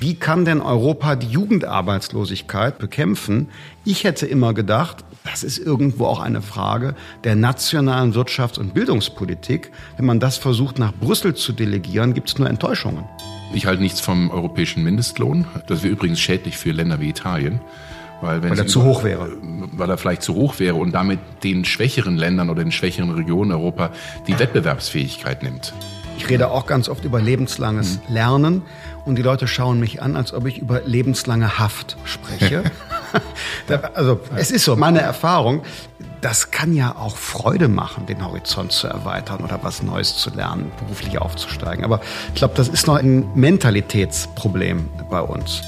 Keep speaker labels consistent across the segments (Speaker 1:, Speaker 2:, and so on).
Speaker 1: Wie kann denn Europa die Jugendarbeitslosigkeit bekämpfen? Ich hätte immer gedacht, das ist irgendwo auch eine Frage der nationalen Wirtschafts- und Bildungspolitik. Wenn man das versucht, nach Brüssel zu delegieren, gibt es nur Enttäuschungen.
Speaker 2: Ich halte nichts vom europäischen Mindestlohn. Das wäre übrigens schädlich für Länder wie Italien.
Speaker 1: Weil, wenn weil er zu hoch wäre.
Speaker 2: Weil er vielleicht zu hoch wäre und damit den schwächeren Ländern oder den schwächeren Regionen Europa die Wettbewerbsfähigkeit nimmt.
Speaker 1: Ich rede auch ganz oft über lebenslanges mhm. Lernen und die Leute schauen mich an, als ob ich über lebenslange Haft spreche. also es ist so, meine Erfahrung, das kann ja auch Freude machen, den Horizont zu erweitern oder was Neues zu lernen, beruflich aufzusteigen. Aber ich glaube, das ist noch ein Mentalitätsproblem bei uns.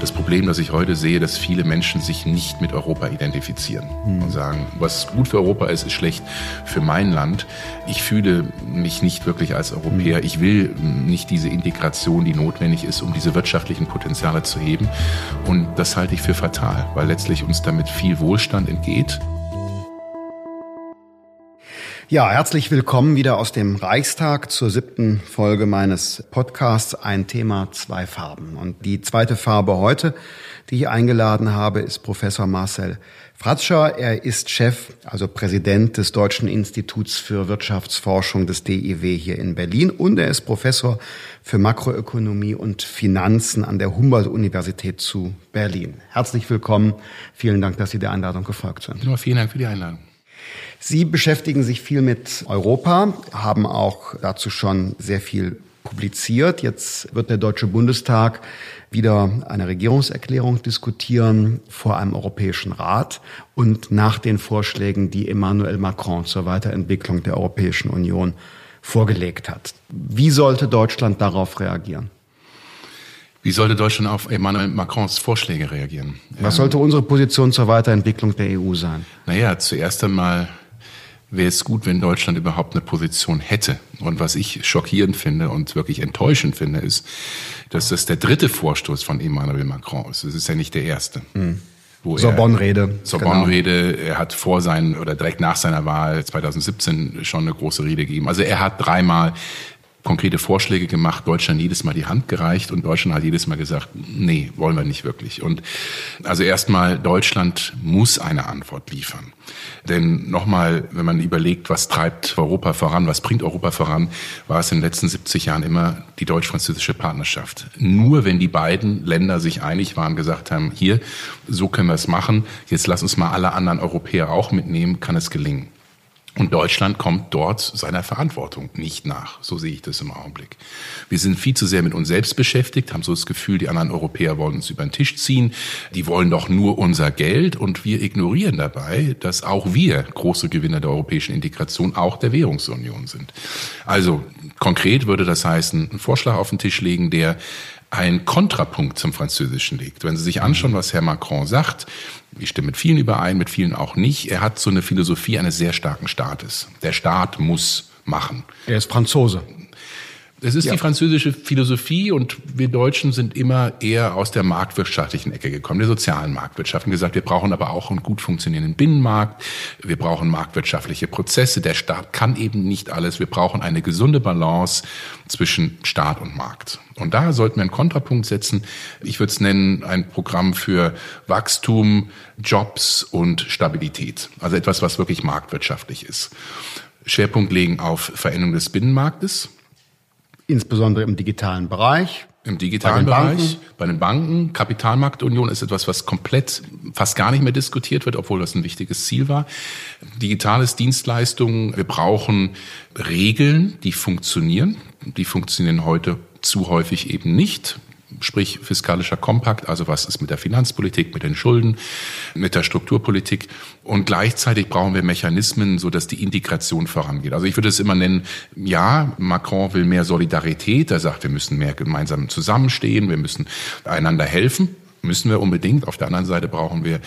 Speaker 2: Das Problem, das ich heute sehe, dass viele Menschen sich nicht mit Europa identifizieren hm. und sagen, was gut für Europa ist, ist schlecht für mein Land. Ich fühle mich nicht wirklich als Europäer. Hm. Ich will nicht diese Integration, die notwendig ist, um diese wirtschaftlichen Potenziale zu heben. Und das halte ich für fatal, weil letztlich uns damit viel Wohlstand entgeht.
Speaker 1: Ja, herzlich willkommen wieder aus dem Reichstag zur siebten Folge meines Podcasts Ein Thema, zwei Farben. Und die zweite Farbe heute, die ich eingeladen habe, ist Professor Marcel Fratscher. Er ist Chef, also Präsident des Deutschen Instituts für Wirtschaftsforschung des DIW hier in Berlin und er ist Professor für Makroökonomie und Finanzen an der Humboldt-Universität zu Berlin. Herzlich willkommen. Vielen Dank, dass Sie der Einladung gefolgt sind.
Speaker 2: Ja, vielen Dank für die Einladung.
Speaker 1: Sie beschäftigen sich viel mit Europa, haben auch dazu schon sehr viel publiziert. Jetzt wird der Deutsche Bundestag wieder eine Regierungserklärung diskutieren vor einem Europäischen Rat und nach den Vorschlägen, die Emmanuel Macron zur Weiterentwicklung der Europäischen Union vorgelegt hat. Wie sollte Deutschland darauf reagieren?
Speaker 2: Wie sollte Deutschland auf Emmanuel Macrons Vorschläge reagieren?
Speaker 1: Was sollte unsere Position zur Weiterentwicklung der EU sein?
Speaker 2: Naja, zuerst einmal wäre es gut, wenn Deutschland überhaupt eine Position hätte. Und was ich schockierend finde und wirklich enttäuschend finde, ist, dass das der dritte Vorstoß von Emmanuel Macron ist. Es ist ja nicht der erste. Mhm.
Speaker 1: Sorbonne-Rede.
Speaker 2: Sorbonne-Rede. Genau. Er hat vor sein oder direkt nach seiner Wahl 2017 schon eine große Rede gegeben. Also er hat dreimal konkrete Vorschläge gemacht, Deutschland jedes Mal die Hand gereicht und Deutschland hat jedes Mal gesagt, nee, wollen wir nicht wirklich. Und also erstmal, Deutschland muss eine Antwort liefern. Denn nochmal, wenn man überlegt, was treibt Europa voran, was bringt Europa voran, war es in den letzten 70 Jahren immer die deutsch-französische Partnerschaft. Nur wenn die beiden Länder sich einig waren, gesagt haben, hier, so können wir es machen, jetzt lass uns mal alle anderen Europäer auch mitnehmen, kann es gelingen. Und Deutschland kommt dort seiner Verantwortung nicht nach. So sehe ich das im Augenblick. Wir sind viel zu sehr mit uns selbst beschäftigt, haben so das Gefühl, die anderen Europäer wollen uns über den Tisch ziehen. Die wollen doch nur unser Geld und wir ignorieren dabei, dass auch wir große Gewinner der europäischen Integration, auch der Währungsunion sind. Also konkret würde das heißen, einen Vorschlag auf den Tisch legen, der ein Kontrapunkt zum Französischen legt. Wenn Sie sich anschauen, was Herr Macron sagt, ich stimme mit vielen überein, mit vielen auch nicht. Er hat so eine Philosophie eines sehr starken Staates. Der Staat muss machen.
Speaker 1: Er ist Franzose.
Speaker 2: Es ist ja. die französische Philosophie und wir Deutschen sind immer eher aus der marktwirtschaftlichen Ecke gekommen, der sozialen Marktwirtschaft und gesagt, wir brauchen aber auch einen gut funktionierenden Binnenmarkt, wir brauchen marktwirtschaftliche Prozesse, der Staat kann eben nicht alles, wir brauchen eine gesunde Balance zwischen Staat und Markt. Und da sollten wir einen Kontrapunkt setzen. Ich würde es nennen, ein Programm für Wachstum, Jobs und Stabilität. Also etwas, was wirklich marktwirtschaftlich ist. Schwerpunkt legen auf Veränderung des Binnenmarktes
Speaker 1: insbesondere im digitalen Bereich.
Speaker 2: Im digitalen bei Bereich, Banken. bei den Banken. Kapitalmarktunion ist etwas, was komplett fast gar nicht mehr diskutiert wird, obwohl das ein wichtiges Ziel war. Digitales Dienstleistungen. Wir brauchen Regeln, die funktionieren. Die funktionieren heute zu häufig eben nicht sprich fiskalischer Kompakt, also was ist mit der Finanzpolitik, mit den Schulden, mit der Strukturpolitik. Und gleichzeitig brauchen wir Mechanismen, so dass die Integration vorangeht. Also ich würde es immer nennen, ja, Macron will mehr Solidarität. Er sagt, wir müssen mehr gemeinsam zusammenstehen, wir müssen einander helfen. Müssen wir unbedingt. Auf der anderen Seite brauchen wir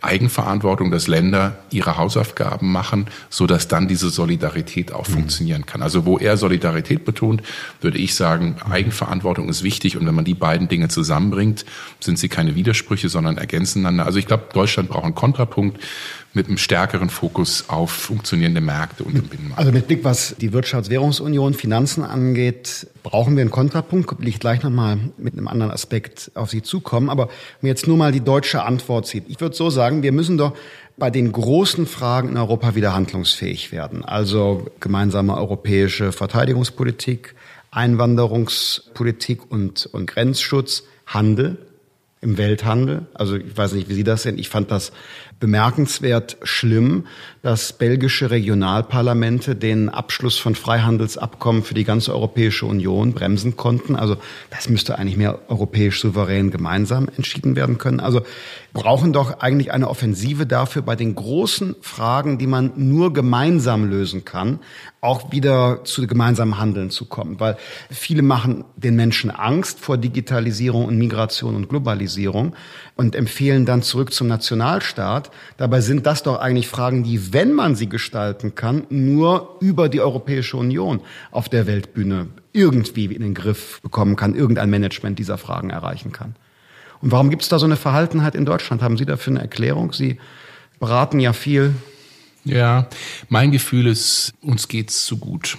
Speaker 2: Eigenverantwortung, dass Länder ihre Hausaufgaben machen, so dass dann diese Solidarität auch mhm. funktionieren kann. Also wo er Solidarität betont, würde ich sagen, Eigenverantwortung ist wichtig und wenn man die beiden Dinge zusammenbringt, sind sie keine Widersprüche, sondern ergänzen einander. Also ich glaube, Deutschland braucht einen Kontrapunkt mit einem stärkeren Fokus auf funktionierende Märkte und den Binnenmarkt.
Speaker 1: Also mit Blick, was die Wirtschaftswährungsunion, Finanzen angeht, brauchen wir einen Kontrapunkt. Will ich gleich nochmal mit einem anderen Aspekt auf Sie zukommen. Aber wenn jetzt nur mal die deutsche Antwort sieht. Ich würde so sagen, wir müssen doch bei den großen Fragen in Europa wieder handlungsfähig werden. Also gemeinsame europäische Verteidigungspolitik, Einwanderungspolitik und, und Grenzschutz, Handel im Welthandel. Also ich weiß nicht, wie Sie das sehen. Ich fand das bemerkenswert schlimm, dass belgische Regionalparlamente den Abschluss von Freihandelsabkommen für die ganze Europäische Union bremsen konnten. Also das müsste eigentlich mehr europäisch souverän gemeinsam entschieden werden können. Also brauchen doch eigentlich eine Offensive dafür, bei den großen Fragen, die man nur gemeinsam lösen kann, auch wieder zu gemeinsamem Handeln zu kommen. Weil viele machen den Menschen Angst vor Digitalisierung und Migration und Globalisierung und empfehlen dann zurück zum Nationalstaat. Dabei sind das doch eigentlich Fragen, die, wenn man sie gestalten kann, nur über die Europäische Union auf der Weltbühne irgendwie in den Griff bekommen kann, irgendein Management dieser Fragen erreichen kann. Und warum gibt es da so eine Verhaltenheit in Deutschland? Haben Sie dafür eine Erklärung? Sie beraten ja viel.
Speaker 2: Ja, mein Gefühl ist, uns geht's zu gut.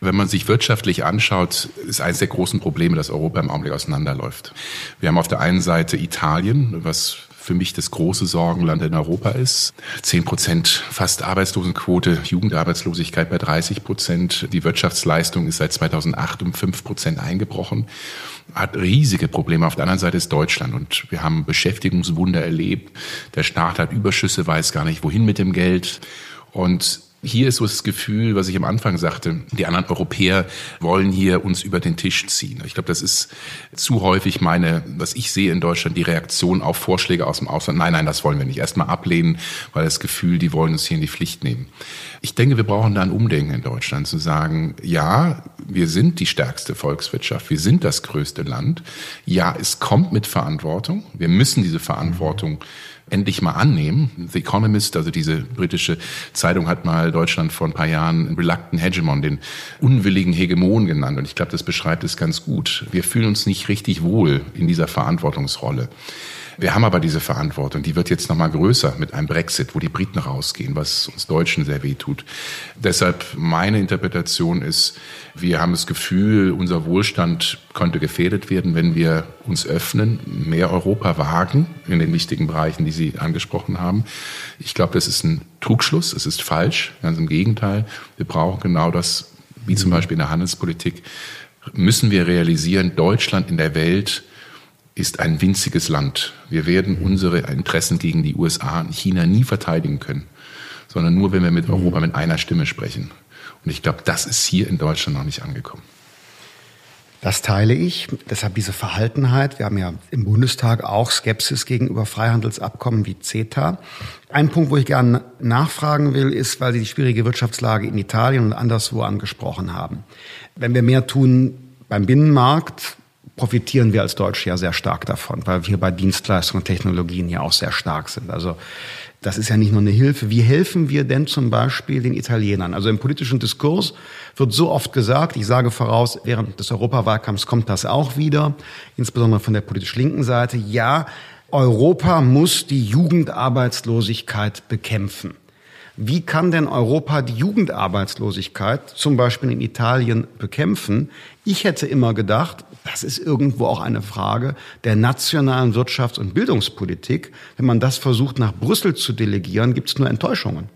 Speaker 2: Wenn man sich wirtschaftlich anschaut, ist eines der großen Probleme, dass Europa im Augenblick auseinanderläuft. Wir haben auf der einen Seite Italien, was für mich das große Sorgenland in Europa ist. Zehn Prozent fast Arbeitslosenquote, Jugendarbeitslosigkeit bei 30 Prozent. Die Wirtschaftsleistung ist seit 2008 um fünf Prozent eingebrochen. Hat riesige Probleme. Auf der anderen Seite ist Deutschland und wir haben Beschäftigungswunder erlebt. Der Staat hat Überschüsse, weiß gar nicht wohin mit dem Geld. Und hier ist so das Gefühl, was ich am Anfang sagte, die anderen Europäer wollen hier uns über den Tisch ziehen. Ich glaube, das ist zu häufig meine, was ich sehe in Deutschland, die Reaktion auf Vorschläge aus dem Ausland. Nein, nein, das wollen wir nicht. Erstmal ablehnen, weil das Gefühl, die wollen uns hier in die Pflicht nehmen. Ich denke, wir brauchen da ein Umdenken in Deutschland, zu sagen, ja, wir sind die stärkste Volkswirtschaft, wir sind das größte Land. Ja, es kommt mit Verantwortung. Wir müssen diese Verantwortung endlich mal annehmen. The Economist, also diese britische Zeitung, hat mal Deutschland vor ein paar Jahren einen reluctant Hegemon, den unwilligen Hegemon genannt. Und ich glaube, das beschreibt es ganz gut. Wir fühlen uns nicht richtig wohl in dieser Verantwortungsrolle. Wir haben aber diese Verantwortung, die wird jetzt noch mal größer mit einem Brexit, wo die Briten rausgehen, was uns Deutschen sehr weh tut. Deshalb meine Interpretation ist, wir haben das Gefühl, unser Wohlstand könnte gefährdet werden, wenn wir uns öffnen, mehr Europa wagen in den wichtigen Bereichen, die Sie angesprochen haben. Ich glaube, das ist ein Trugschluss, es ist falsch, ganz im Gegenteil. Wir brauchen genau das, wie zum Beispiel in der Handelspolitik, müssen wir realisieren, Deutschland in der Welt ist ein winziges Land. Wir werden unsere Interessen gegen die USA und China nie verteidigen können, sondern nur, wenn wir mit Europa mit einer Stimme sprechen. Und ich glaube, das ist hier in Deutschland noch nicht angekommen.
Speaker 1: Das teile ich. Deshalb diese Verhaltenheit. Wir haben ja im Bundestag auch Skepsis gegenüber Freihandelsabkommen wie CETA. Ein Punkt, wo ich gerne nachfragen will, ist, weil Sie die schwierige Wirtschaftslage in Italien und anderswo angesprochen haben. Wenn wir mehr tun beim Binnenmarkt, profitieren wir als Deutsche ja sehr stark davon, weil wir bei Dienstleistungen und Technologien ja auch sehr stark sind. Also das ist ja nicht nur eine Hilfe. Wie helfen wir denn zum Beispiel den Italienern? Also im politischen Diskurs wird so oft gesagt, ich sage voraus, während des Europawahlkampfs kommt das auch wieder, insbesondere von der politisch linken Seite, ja, Europa muss die Jugendarbeitslosigkeit bekämpfen. Wie kann denn Europa die Jugendarbeitslosigkeit zum Beispiel in Italien bekämpfen? Ich hätte immer gedacht, das ist irgendwo auch eine Frage der nationalen Wirtschafts- und Bildungspolitik. Wenn man das versucht, nach Brüssel zu delegieren, gibt es nur Enttäuschungen.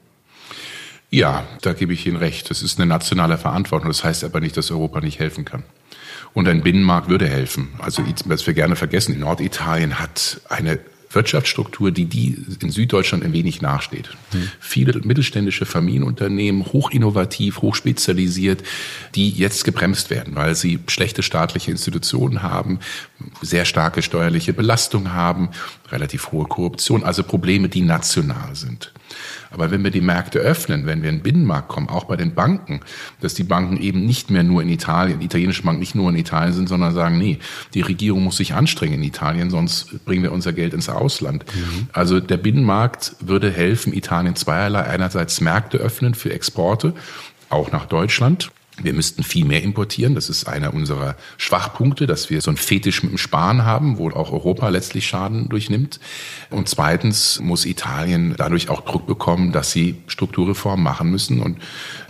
Speaker 2: Ja, da gebe ich Ihnen recht. Das ist eine nationale Verantwortung. Das heißt aber nicht, dass Europa nicht helfen kann. Und ein Binnenmarkt würde helfen. Also, was wir gerne vergessen, Norditalien hat eine Wirtschaftsstruktur, die die in Süddeutschland ein wenig nachsteht. Mhm. Viele mittelständische Familienunternehmen, hochinnovativ, hochspezialisiert, die jetzt gebremst werden, weil sie schlechte staatliche Institutionen haben, sehr starke steuerliche Belastung haben, relativ hohe Korruption, also Probleme, die national sind. Aber wenn wir die Märkte öffnen, wenn wir in den Binnenmarkt kommen, auch bei den Banken, dass die Banken eben nicht mehr nur in Italien, italienische Banken nicht nur in Italien sind, sondern sagen, nee, die Regierung muss sich anstrengen in Italien, sonst bringen wir unser Geld ins Ausland. Mhm. Also der Binnenmarkt würde helfen, Italien zweierlei. Einerseits Märkte öffnen für Exporte, auch nach Deutschland wir müssten viel mehr importieren. Das ist einer unserer Schwachpunkte, dass wir so ein Fetisch mit dem Sparen haben, wo auch Europa letztlich Schaden durchnimmt. Und zweitens muss Italien dadurch auch Druck bekommen, dass sie Strukturreformen machen müssen. Und,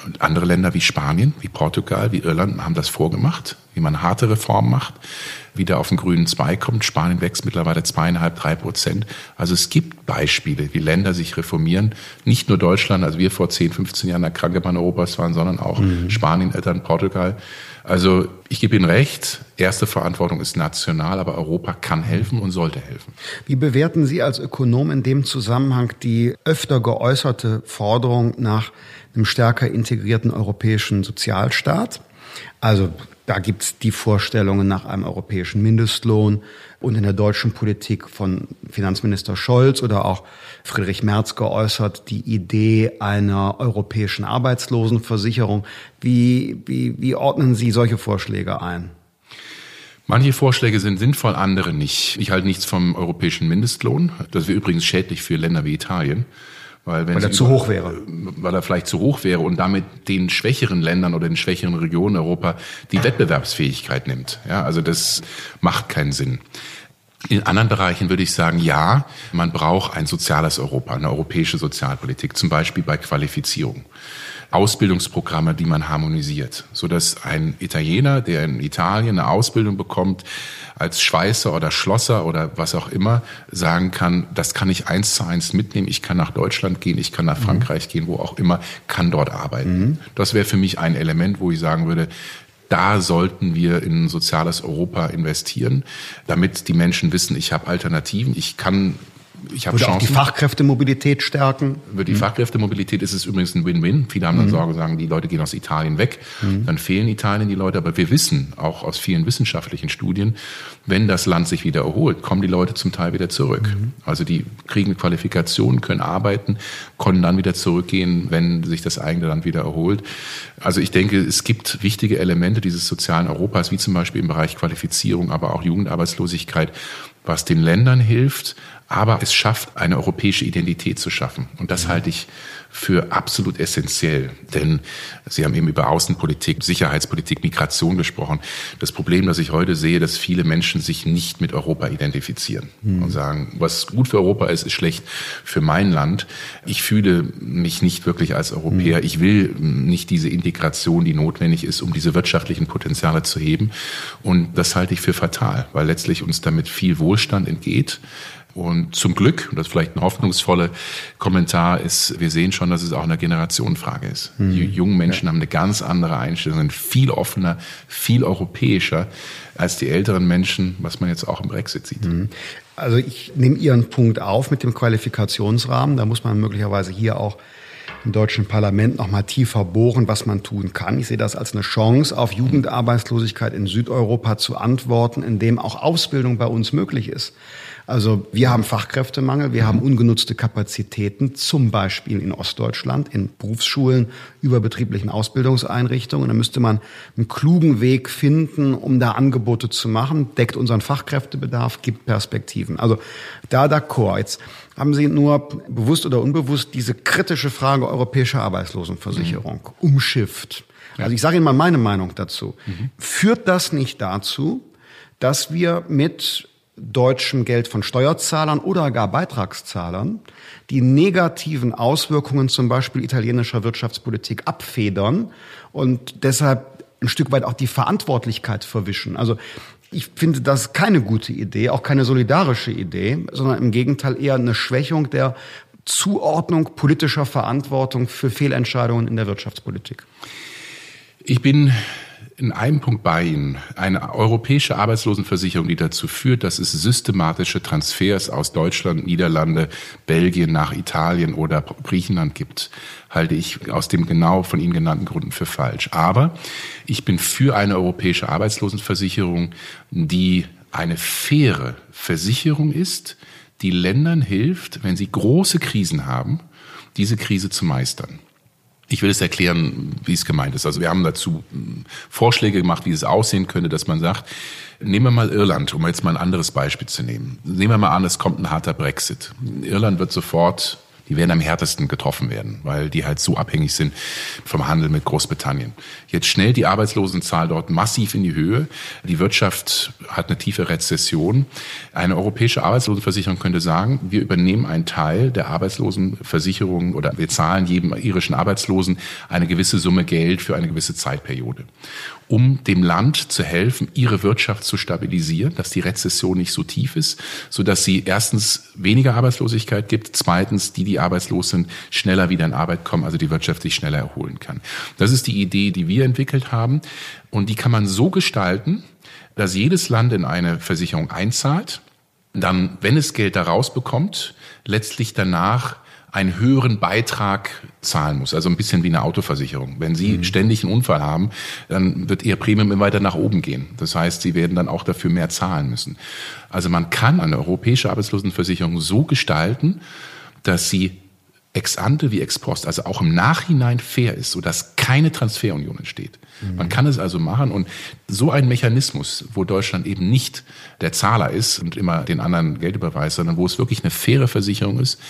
Speaker 2: und andere Länder wie Spanien, wie Portugal, wie Irland haben das vorgemacht, wie man harte Reformen macht wieder auf den grünen Zweig kommt. Spanien wächst mittlerweile zweieinhalb, drei Prozent. Also es gibt Beispiele, wie Länder sich reformieren. Nicht nur Deutschland, als wir vor 10, 15 Jahren der kranke Mann Europas waren, sondern auch mhm. Spanien, Eltern, Portugal. Also ich gebe Ihnen recht, erste Verantwortung ist national, aber Europa kann helfen und sollte helfen.
Speaker 1: Wie bewerten Sie als Ökonom in dem Zusammenhang die öfter geäußerte Forderung nach einem stärker integrierten europäischen Sozialstaat? Also da gibt's die Vorstellungen nach einem europäischen Mindestlohn und in der deutschen Politik von Finanzminister Scholz oder auch Friedrich Merz geäußert die Idee einer europäischen Arbeitslosenversicherung. Wie, wie, wie ordnen Sie solche Vorschläge ein?
Speaker 2: Manche Vorschläge sind sinnvoll, andere nicht. Ich halte nichts vom europäischen Mindestlohn. Das wäre übrigens schädlich für Länder wie Italien.
Speaker 1: Weil, wenn weil er zu hoch wäre.
Speaker 2: Weil er vielleicht zu hoch wäre und damit den schwächeren Ländern oder den schwächeren Regionen Europa die Wettbewerbsfähigkeit nimmt. Ja, also das macht keinen Sinn. In anderen Bereichen würde ich sagen, ja, man braucht ein soziales Europa, eine europäische Sozialpolitik, zum Beispiel bei Qualifizierung. Ausbildungsprogramme, die man harmonisiert, so dass ein Italiener, der in Italien eine Ausbildung bekommt, als Schweißer oder Schlosser oder was auch immer sagen kann, das kann ich eins zu eins mitnehmen. Ich kann nach Deutschland gehen, ich kann nach mhm. Frankreich mhm. gehen, wo auch immer, kann dort arbeiten. Mhm. Das wäre für mich ein Element, wo ich sagen würde, da sollten wir in ein soziales Europa investieren, damit die Menschen wissen, ich habe Alternativen, ich kann ich habe Chancen.
Speaker 1: Auch die Fachkräftemobilität stärken.
Speaker 2: Über die mhm. Fachkräftemobilität ist es übrigens ein Win-Win. Viele haben dann mhm. Sorge, sagen, die Leute gehen aus Italien weg. Mhm. Dann fehlen Italien die Leute. Aber wir wissen, auch aus vielen wissenschaftlichen Studien, wenn das Land sich wieder erholt, kommen die Leute zum Teil wieder zurück. Mhm. Also die kriegen Qualifikationen, können arbeiten, können dann wieder zurückgehen, wenn sich das eigene Land wieder erholt. Also ich denke, es gibt wichtige Elemente dieses sozialen Europas, wie zum Beispiel im Bereich Qualifizierung, aber auch Jugendarbeitslosigkeit, was den Ländern hilft, aber es schafft, eine europäische Identität zu schaffen. Und das halte ich für absolut essentiell. Denn Sie haben eben über Außenpolitik, Sicherheitspolitik, Migration gesprochen. Das Problem, das ich heute sehe, dass viele Menschen sich nicht mit Europa identifizieren mhm. und sagen, was gut für Europa ist, ist schlecht für mein Land. Ich fühle mich nicht wirklich als Europäer. Mhm. Ich will nicht diese Integration, die notwendig ist, um diese wirtschaftlichen Potenziale zu heben. Und das halte ich für fatal, weil letztlich uns damit viel Wohlstand entgeht und zum Glück, und das ist vielleicht ein hoffnungsvoller Kommentar, ist, wir sehen schon, dass es auch eine Generationenfrage ist. Mhm. Die jungen Menschen ja. haben eine ganz andere Einstellung, sind viel offener, viel europäischer als die älteren Menschen, was man jetzt auch im Brexit sieht. Mhm.
Speaker 1: Also ich nehme Ihren Punkt auf mit dem Qualifikationsrahmen. Da muss man möglicherweise hier auch im deutschen Parlament noch mal tiefer bohren, was man tun kann. Ich sehe das als eine Chance, auf Jugendarbeitslosigkeit in Südeuropa zu antworten, indem auch Ausbildung bei uns möglich ist. Also wir haben Fachkräftemangel, wir haben ungenutzte Kapazitäten, zum Beispiel in Ostdeutschland, in Berufsschulen, überbetrieblichen Ausbildungseinrichtungen. Da müsste man einen klugen Weg finden, um da Angebote zu machen, deckt unseren Fachkräftebedarf, gibt Perspektiven. Also da d'accord. Jetzt haben Sie nur bewusst oder unbewusst diese kritische Frage europäischer Arbeitslosenversicherung mhm. umschifft. Also ich sage Ihnen mal meine Meinung dazu. Mhm. Führt das nicht dazu, dass wir mit deutschem Geld von Steuerzahlern oder gar Beitragszahlern die negativen Auswirkungen zum Beispiel italienischer Wirtschaftspolitik abfedern und deshalb ein Stück weit auch die Verantwortlichkeit verwischen. Also ich finde das keine gute Idee, auch keine solidarische Idee, sondern im Gegenteil eher eine Schwächung der Zuordnung politischer Verantwortung für Fehlentscheidungen in der Wirtschaftspolitik.
Speaker 2: Ich bin in einem Punkt bei Ihnen. Eine europäische Arbeitslosenversicherung, die dazu führt, dass es systematische Transfers aus Deutschland, Niederlande, Belgien nach Italien oder Griechenland gibt, halte ich aus dem genau von Ihnen genannten Gründen für falsch. Aber ich bin für eine europäische Arbeitslosenversicherung, die eine faire Versicherung ist, die Ländern hilft, wenn sie große Krisen haben, diese Krise zu meistern. Ich will es erklären, wie es gemeint ist. Also wir haben dazu hm, Vorschläge gemacht, wie es aussehen könnte, dass man sagt, nehmen wir mal Irland, um jetzt mal ein anderes Beispiel zu nehmen. Nehmen wir mal an, es kommt ein harter Brexit. Irland wird sofort die werden am härtesten getroffen werden, weil die halt so abhängig sind vom Handel mit Großbritannien. Jetzt schnell die Arbeitslosenzahl dort massiv in die Höhe. Die Wirtschaft hat eine tiefe Rezession. Eine europäische Arbeitslosenversicherung könnte sagen, wir übernehmen einen Teil der Arbeitslosenversicherung oder wir zahlen jedem irischen Arbeitslosen eine gewisse Summe Geld für eine gewisse Zeitperiode um dem Land zu helfen, ihre Wirtschaft zu stabilisieren, dass die Rezession nicht so tief ist, so dass sie erstens weniger Arbeitslosigkeit gibt, zweitens die, die arbeitslos sind, schneller wieder in Arbeit kommen, also die Wirtschaft sich schneller erholen kann. Das ist die Idee, die wir entwickelt haben und die kann man so gestalten, dass jedes Land in eine Versicherung einzahlt, dann, wenn es Geld da rausbekommt, letztlich danach einen höheren Beitrag zahlen muss, also ein bisschen wie eine Autoversicherung. Wenn Sie mhm. ständig einen Unfall haben, dann wird Ihr Premium immer weiter nach oben gehen. Das heißt, Sie werden dann auch dafür mehr zahlen müssen. Also man kann eine europäische Arbeitslosenversicherung so gestalten, dass sie ex ante wie ex post, also auch im Nachhinein fair ist, sodass keine Transferunion entsteht. Mhm. Man kann es also machen und so ein Mechanismus, wo Deutschland eben nicht der Zahler ist und immer den anderen Geld überweist, sondern wo es wirklich eine faire Versicherung ist,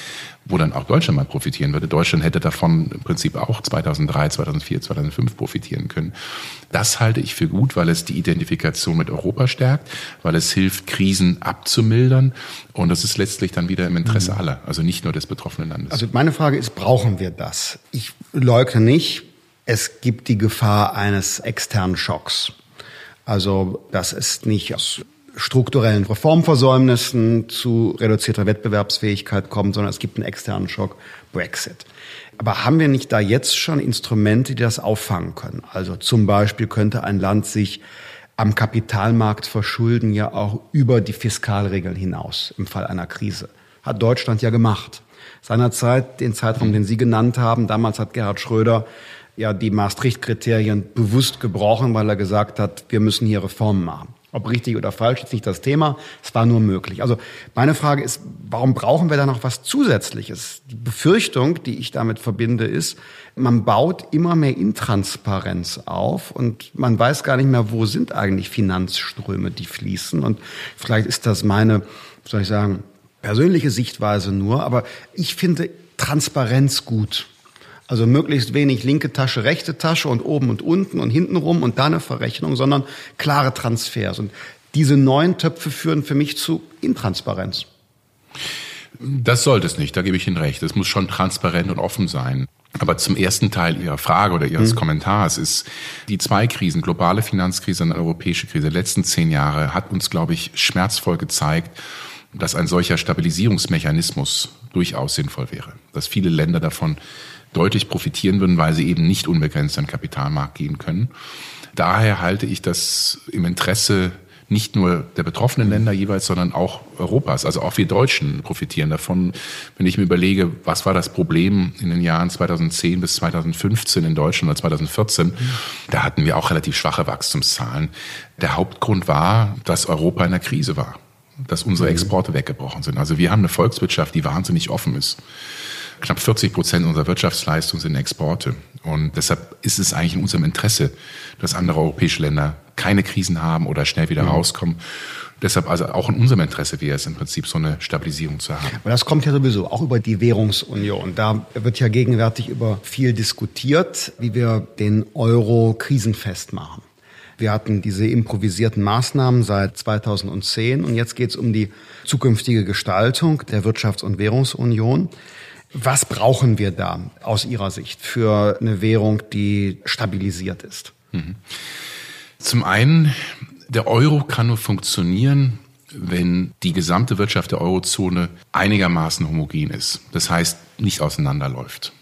Speaker 2: wo dann auch Deutschland mal profitieren würde. Deutschland hätte davon im Prinzip auch 2003, 2004, 2005 profitieren können. Das halte ich für gut, weil es die Identifikation mit Europa stärkt, weil es hilft, Krisen abzumildern und das ist letztlich dann wieder im Interesse mhm. aller, also nicht nur des betroffenen Landes.
Speaker 1: Also meine Frage ist, brauchen wir das? Ich leugne nicht, es gibt die Gefahr eines externen Schocks. Also das ist nicht aus strukturellen Reformversäumnissen zu reduzierter Wettbewerbsfähigkeit kommt, sondern es gibt einen externen Schock, Brexit. Aber haben wir nicht da jetzt schon Instrumente, die das auffangen können? Also zum Beispiel könnte ein Land sich am Kapitalmarkt verschulden, ja auch über die Fiskalregeln hinaus im Fall einer Krise. Hat Deutschland ja gemacht. Seinerzeit, den Zeitraum, den Sie genannt haben, damals hat Gerhard Schröder ja die Maastricht-Kriterien bewusst gebrochen, weil er gesagt hat, wir müssen hier Reformen machen. Ob richtig oder falsch ist nicht das Thema. Es war nur möglich. Also meine Frage ist, warum brauchen wir da noch was Zusätzliches? Die Befürchtung, die ich damit verbinde, ist, man baut immer mehr Intransparenz auf und man weiß gar nicht mehr, wo sind eigentlich Finanzströme, die fließen. Und vielleicht ist das meine, soll ich sagen, persönliche Sichtweise nur. Aber ich finde Transparenz gut. Also möglichst wenig linke Tasche, rechte Tasche und oben und unten und hinten rum und da eine Verrechnung, sondern klare Transfers. Und diese neuen Töpfe führen für mich zu Intransparenz.
Speaker 2: Das sollte es nicht, da gebe ich Ihnen recht. Es muss schon transparent und offen sein. Aber zum ersten Teil Ihrer Frage oder Ihres mhm. Kommentars ist die zwei Krisen, globale Finanzkrise und europäische Krise, der letzten zehn Jahre hat uns, glaube ich, schmerzvoll gezeigt, dass ein solcher Stabilisierungsmechanismus durchaus sinnvoll wäre. Dass viele Länder davon deutlich profitieren würden, weil sie eben nicht unbegrenzt an den Kapitalmarkt gehen können. Daher halte ich das im Interesse nicht nur der betroffenen Länder jeweils, sondern auch Europas. Also auch wir Deutschen profitieren davon. Wenn ich mir überlege, was war das Problem in den Jahren 2010 bis 2015 in Deutschland oder 2014, da hatten wir auch relativ schwache Wachstumszahlen. Der Hauptgrund war, dass Europa in der Krise war, dass unsere Exporte weggebrochen sind. Also wir haben eine Volkswirtschaft, die wahnsinnig offen ist. Knapp 40 Prozent unserer Wirtschaftsleistung sind Exporte. Und deshalb ist es eigentlich in unserem Interesse, dass andere europäische Länder keine Krisen haben oder schnell wieder mhm. rauskommen. Deshalb also auch in unserem Interesse wäre es im Prinzip so eine Stabilisierung zu haben.
Speaker 1: Aber das kommt ja sowieso auch über die Währungsunion. Da wird ja gegenwärtig über viel diskutiert, wie wir den Euro krisenfest machen. Wir hatten diese improvisierten Maßnahmen seit 2010 und jetzt geht es um die zukünftige Gestaltung der Wirtschafts- und Währungsunion. Was brauchen wir da aus Ihrer Sicht für eine Währung, die stabilisiert ist? Mhm.
Speaker 2: Zum einen, der Euro kann nur funktionieren, wenn die gesamte Wirtschaft der Eurozone einigermaßen homogen ist. Das heißt, nicht auseinanderläuft.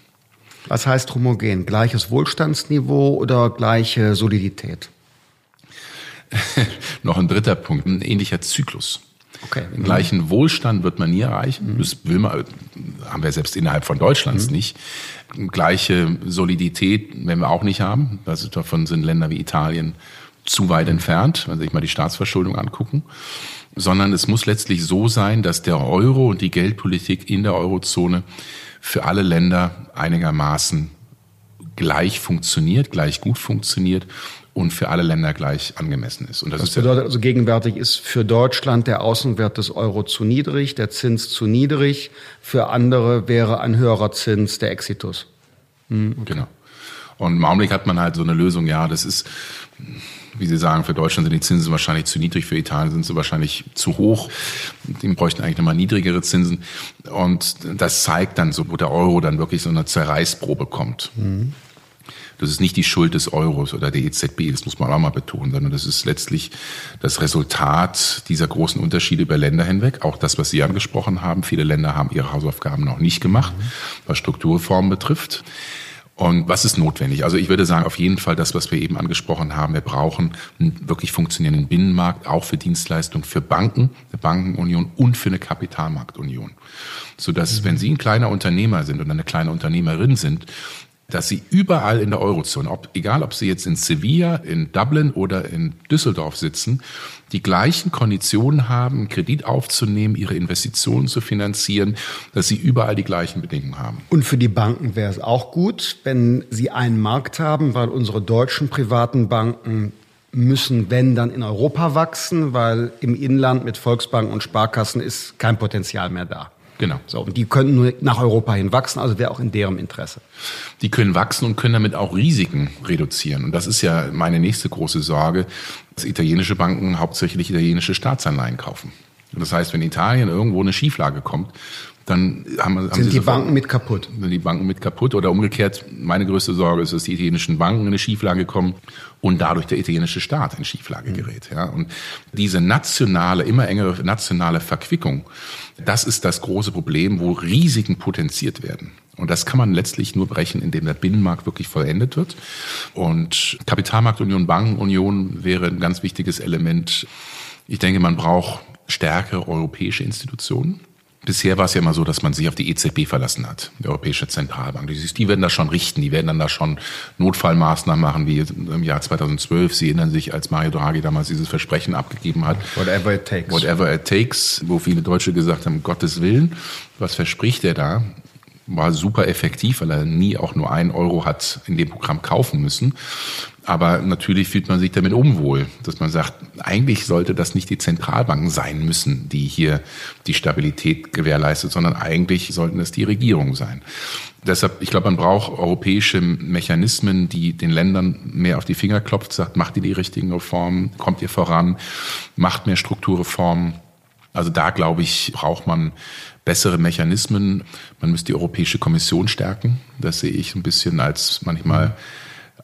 Speaker 1: Was heißt homogen? Gleiches Wohlstandsniveau oder gleiche Solidität?
Speaker 2: Noch ein dritter Punkt, ein ähnlicher Zyklus. Okay. Den gleichen Wohlstand wird man nie erreichen. Mhm. Das will man, haben wir selbst innerhalb von Deutschlands mhm. nicht. Gleiche Solidität werden wir auch nicht haben. Das, davon sind Länder wie Italien, zu weit entfernt, wenn Sie sich mal die Staatsverschuldung angucken, sondern es muss letztlich so sein, dass der Euro und die Geldpolitik in der Eurozone für alle Länder einigermaßen gleich funktioniert, gleich gut funktioniert und für alle Länder gleich angemessen ist. Und
Speaker 1: das, das ist bedeutet also gegenwärtig ist für Deutschland der Außenwert des Euro zu niedrig, der Zins zu niedrig. Für andere wäre ein höherer Zins der Exitus.
Speaker 2: Mhm. Genau. Und im Augenblick hat man halt so eine Lösung, ja, das ist, wie Sie sagen, für Deutschland sind die Zinsen wahrscheinlich zu niedrig, für Italien sind sie wahrscheinlich zu hoch. Die bräuchten eigentlich nochmal niedrigere Zinsen. Und das zeigt dann so, wo der Euro dann wirklich so eine Zerreißprobe kommt. Mhm. Das ist nicht die Schuld des Euros oder der EZB, das muss man auch mal betonen, sondern das ist letztlich das Resultat dieser großen Unterschiede über Länder hinweg. Auch das, was Sie angesprochen haben. Viele Länder haben ihre Hausaufgaben noch nicht gemacht, was Strukturreformen betrifft. Und was ist notwendig? Also ich würde sagen, auf jeden Fall das, was wir eben angesprochen haben. Wir brauchen einen wirklich funktionierenden Binnenmarkt, auch für Dienstleistungen, für Banken, eine Bankenunion und für eine Kapitalmarktunion. Sodass, wenn Sie ein kleiner Unternehmer sind und eine kleine Unternehmerin sind, dass sie überall in der Eurozone, ob, egal ob sie jetzt in Sevilla, in Dublin oder in Düsseldorf sitzen, die gleichen Konditionen haben, Kredit aufzunehmen, ihre Investitionen zu finanzieren, dass sie überall die gleichen Bedingungen haben.
Speaker 1: Und für die Banken wäre es auch gut, wenn sie einen Markt haben, weil unsere deutschen privaten Banken müssen, wenn dann in Europa wachsen, weil im Inland mit Volksbanken und Sparkassen ist kein Potenzial mehr da.
Speaker 2: Genau.
Speaker 1: So, und die können nur nach Europa hin wachsen, also wäre auch in deren Interesse.
Speaker 2: Die können wachsen und können damit auch Risiken reduzieren. Und das ist ja meine nächste große Sorge, dass italienische Banken hauptsächlich italienische Staatsanleihen kaufen. Das heißt, wenn Italien irgendwo eine Schieflage kommt, dann haben, haben
Speaker 1: sind die Banken mit kaputt.
Speaker 2: Sind die Banken mit kaputt oder umgekehrt. Meine größte Sorge ist, dass die italienischen Banken in eine Schieflage kommen und dadurch der italienische Staat in Schieflage mhm. gerät. Ja, und diese nationale, immer engere nationale Verquickung, das ist das große Problem, wo Risiken potenziert werden. Und das kann man letztlich nur brechen, indem der Binnenmarkt wirklich vollendet wird. Und Kapitalmarktunion, Bankenunion wäre ein ganz wichtiges Element. Ich denke, man braucht stärkere europäische Institutionen. Bisher war es ja immer so, dass man sich auf die EZB verlassen hat, die Europäische Zentralbank. Die, werden das schon richten, die werden dann da schon Notfallmaßnahmen machen, wie im Jahr 2012. Sie erinnern sich, als Mario Draghi damals dieses Versprechen abgegeben hat.
Speaker 1: Whatever it takes.
Speaker 2: Whatever it takes, wo viele Deutsche gesagt haben, Gottes Willen, was verspricht er da? War super effektiv, weil er nie auch nur einen Euro hat in dem Programm kaufen müssen. Aber natürlich fühlt man sich damit unwohl, dass man sagt, eigentlich sollte das nicht die Zentralbanken sein müssen, die hier die Stabilität gewährleistet, sondern eigentlich sollten es die Regierungen sein. Deshalb, ich glaube, man braucht europäische Mechanismen, die den Ländern mehr auf die Finger klopft, sagt, macht ihr die richtigen Reformen, kommt ihr voran, macht mehr Strukturreformen. Also da, glaube ich, braucht man bessere Mechanismen. Man müsste die Europäische Kommission stärken. Das sehe ich ein bisschen als manchmal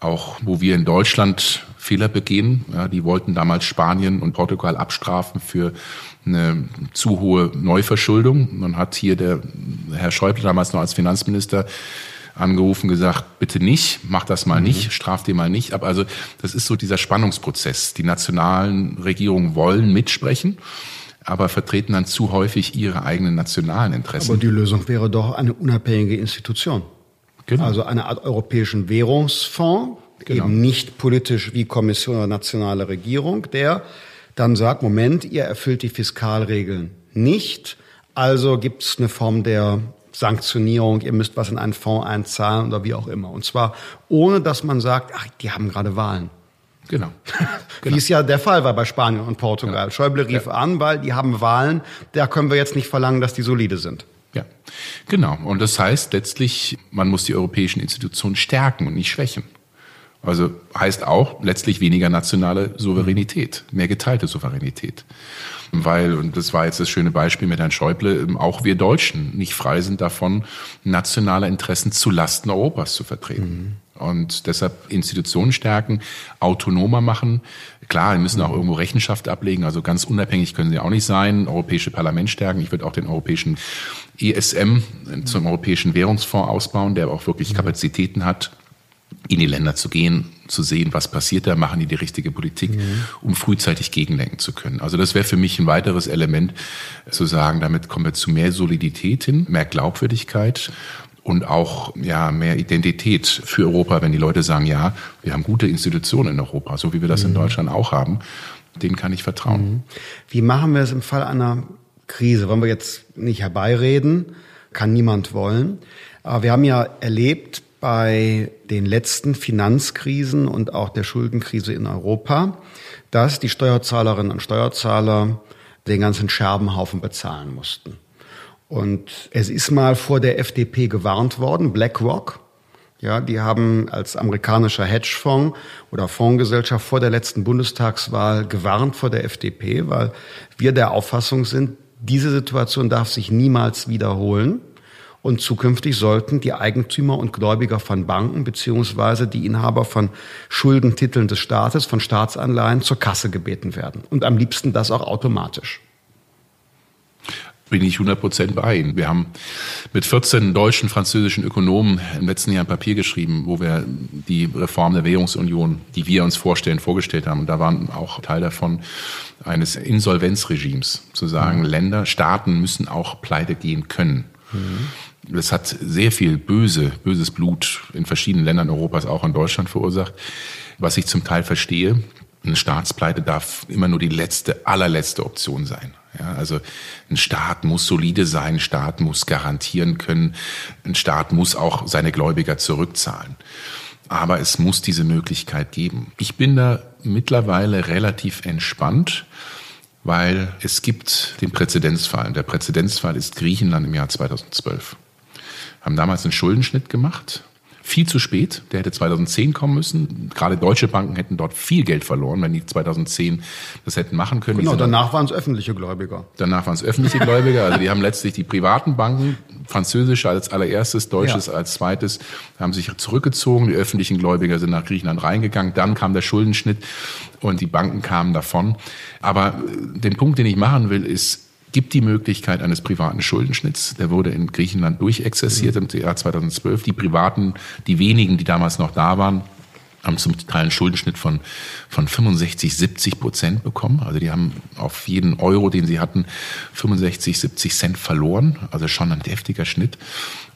Speaker 2: auch, wo wir in Deutschland Fehler begehen. Ja, die wollten damals Spanien und Portugal abstrafen für eine zu hohe Neuverschuldung. Man hat hier der Herr Schäuble damals noch als Finanzminister angerufen, gesagt, bitte nicht, mach das mal mhm. nicht, straf die mal nicht. Aber also das ist so dieser Spannungsprozess. Die nationalen Regierungen wollen mitsprechen aber vertreten dann zu häufig ihre eigenen nationalen Interessen.
Speaker 1: Aber die Lösung wäre doch eine unabhängige Institution. Genau. Also eine Art europäischen Währungsfonds, genau. eben nicht politisch wie Kommission oder nationale Regierung, der dann sagt, Moment, ihr erfüllt die Fiskalregeln nicht, also gibt es eine Form der Sanktionierung, ihr müsst was in einen Fonds einzahlen oder wie auch immer. Und zwar ohne, dass man sagt, ach, die haben gerade Wahlen.
Speaker 2: Genau.
Speaker 1: genau. Wie es ja der Fall war bei Spanien und Portugal. Ja. Schäuble rief ja. an, weil die haben Wahlen, da können wir jetzt nicht verlangen, dass die solide sind.
Speaker 2: Ja, genau. Und das heißt letztlich, man muss die europäischen Institutionen stärken und nicht schwächen. Also heißt auch letztlich weniger nationale Souveränität, mehr geteilte Souveränität. Weil, und das war jetzt das schöne Beispiel mit Herrn Schäuble, auch wir Deutschen nicht frei sind davon, nationale Interessen zu Lasten Europas zu vertreten. Mhm. Und deshalb Institutionen stärken, autonomer machen. Klar, wir müssen auch irgendwo Rechenschaft ablegen, also ganz unabhängig können sie auch nicht sein. Europäische Parlament stärken. Ich würde auch den europäischen ESM zum Europäischen Währungsfonds ausbauen, der auch wirklich Kapazitäten hat, in die Länder zu gehen, zu sehen, was passiert da, machen die die richtige Politik, mhm. um frühzeitig gegenlenken zu können. Also das wäre für mich ein weiteres Element, zu sagen, damit kommen wir zu mehr Solidität hin, mehr Glaubwürdigkeit und auch ja mehr Identität für Europa, wenn die Leute sagen, ja, wir haben gute Institutionen in Europa, so wie wir das mhm. in Deutschland auch haben, denen kann ich vertrauen. Mhm.
Speaker 1: Wie machen wir es im Fall einer Krise? Wollen wir jetzt nicht herbeireden, kann niemand wollen. Aber wir haben ja erlebt bei den letzten Finanzkrisen und auch der Schuldenkrise in Europa, dass die Steuerzahlerinnen und Steuerzahler den ganzen Scherbenhaufen bezahlen mussten. Und es ist mal vor der FDP gewarnt worden, BlackRock. Ja, die haben als amerikanischer Hedgefonds oder Fondsgesellschaft vor der letzten Bundestagswahl gewarnt vor der FDP, weil wir der Auffassung sind, diese Situation darf sich niemals wiederholen. Und zukünftig sollten die Eigentümer und Gläubiger von Banken beziehungsweise die Inhaber von Schuldentiteln des Staates, von Staatsanleihen zur Kasse gebeten werden. Und am liebsten das auch automatisch
Speaker 2: bin ich 100 Prozent bei Ihnen. Wir haben mit 14 deutschen, französischen Ökonomen im letzten Jahr ein Papier geschrieben, wo wir die Reform der Währungsunion, die wir uns vorstellen, vorgestellt haben. Und da waren auch Teil davon eines Insolvenzregimes, zu sagen, mhm. Länder, Staaten müssen auch pleite gehen können. Mhm. Das hat sehr viel böse, böses Blut in verschiedenen Ländern Europas, auch in Deutschland verursacht, was ich zum Teil verstehe. Eine Staatspleite darf immer nur die letzte, allerletzte Option sein. Ja, also ein Staat muss solide sein, ein Staat muss garantieren können, ein Staat muss auch seine Gläubiger zurückzahlen. Aber es muss diese Möglichkeit geben. Ich bin da mittlerweile relativ entspannt, weil es gibt den Präzedenzfall. Der Präzedenzfall ist Griechenland im Jahr 2012. Haben damals einen Schuldenschnitt gemacht viel zu spät. Der hätte 2010 kommen müssen. Gerade deutsche Banken hätten dort viel Geld verloren, wenn die 2010 das hätten machen können.
Speaker 1: Genau, danach waren es öffentliche Gläubiger.
Speaker 2: Danach waren es öffentliche Gläubiger. Also die haben letztlich die privaten Banken, französische als allererstes, deutsches ja. als zweites, haben sich zurückgezogen. Die öffentlichen Gläubiger sind nach Griechenland reingegangen. Dann kam der Schuldenschnitt und die Banken kamen davon. Aber den Punkt, den ich machen will, ist, gibt die Möglichkeit eines privaten Schuldenschnitts. Der wurde in Griechenland durchexerziert mhm. im Jahr 2012. Die privaten, die wenigen, die damals noch da waren, haben zum Teil einen Schuldenschnitt von, von 65, 70 Prozent bekommen. Also die haben auf jeden Euro, den sie hatten, 65, 70 Cent verloren. Also schon ein deftiger Schnitt.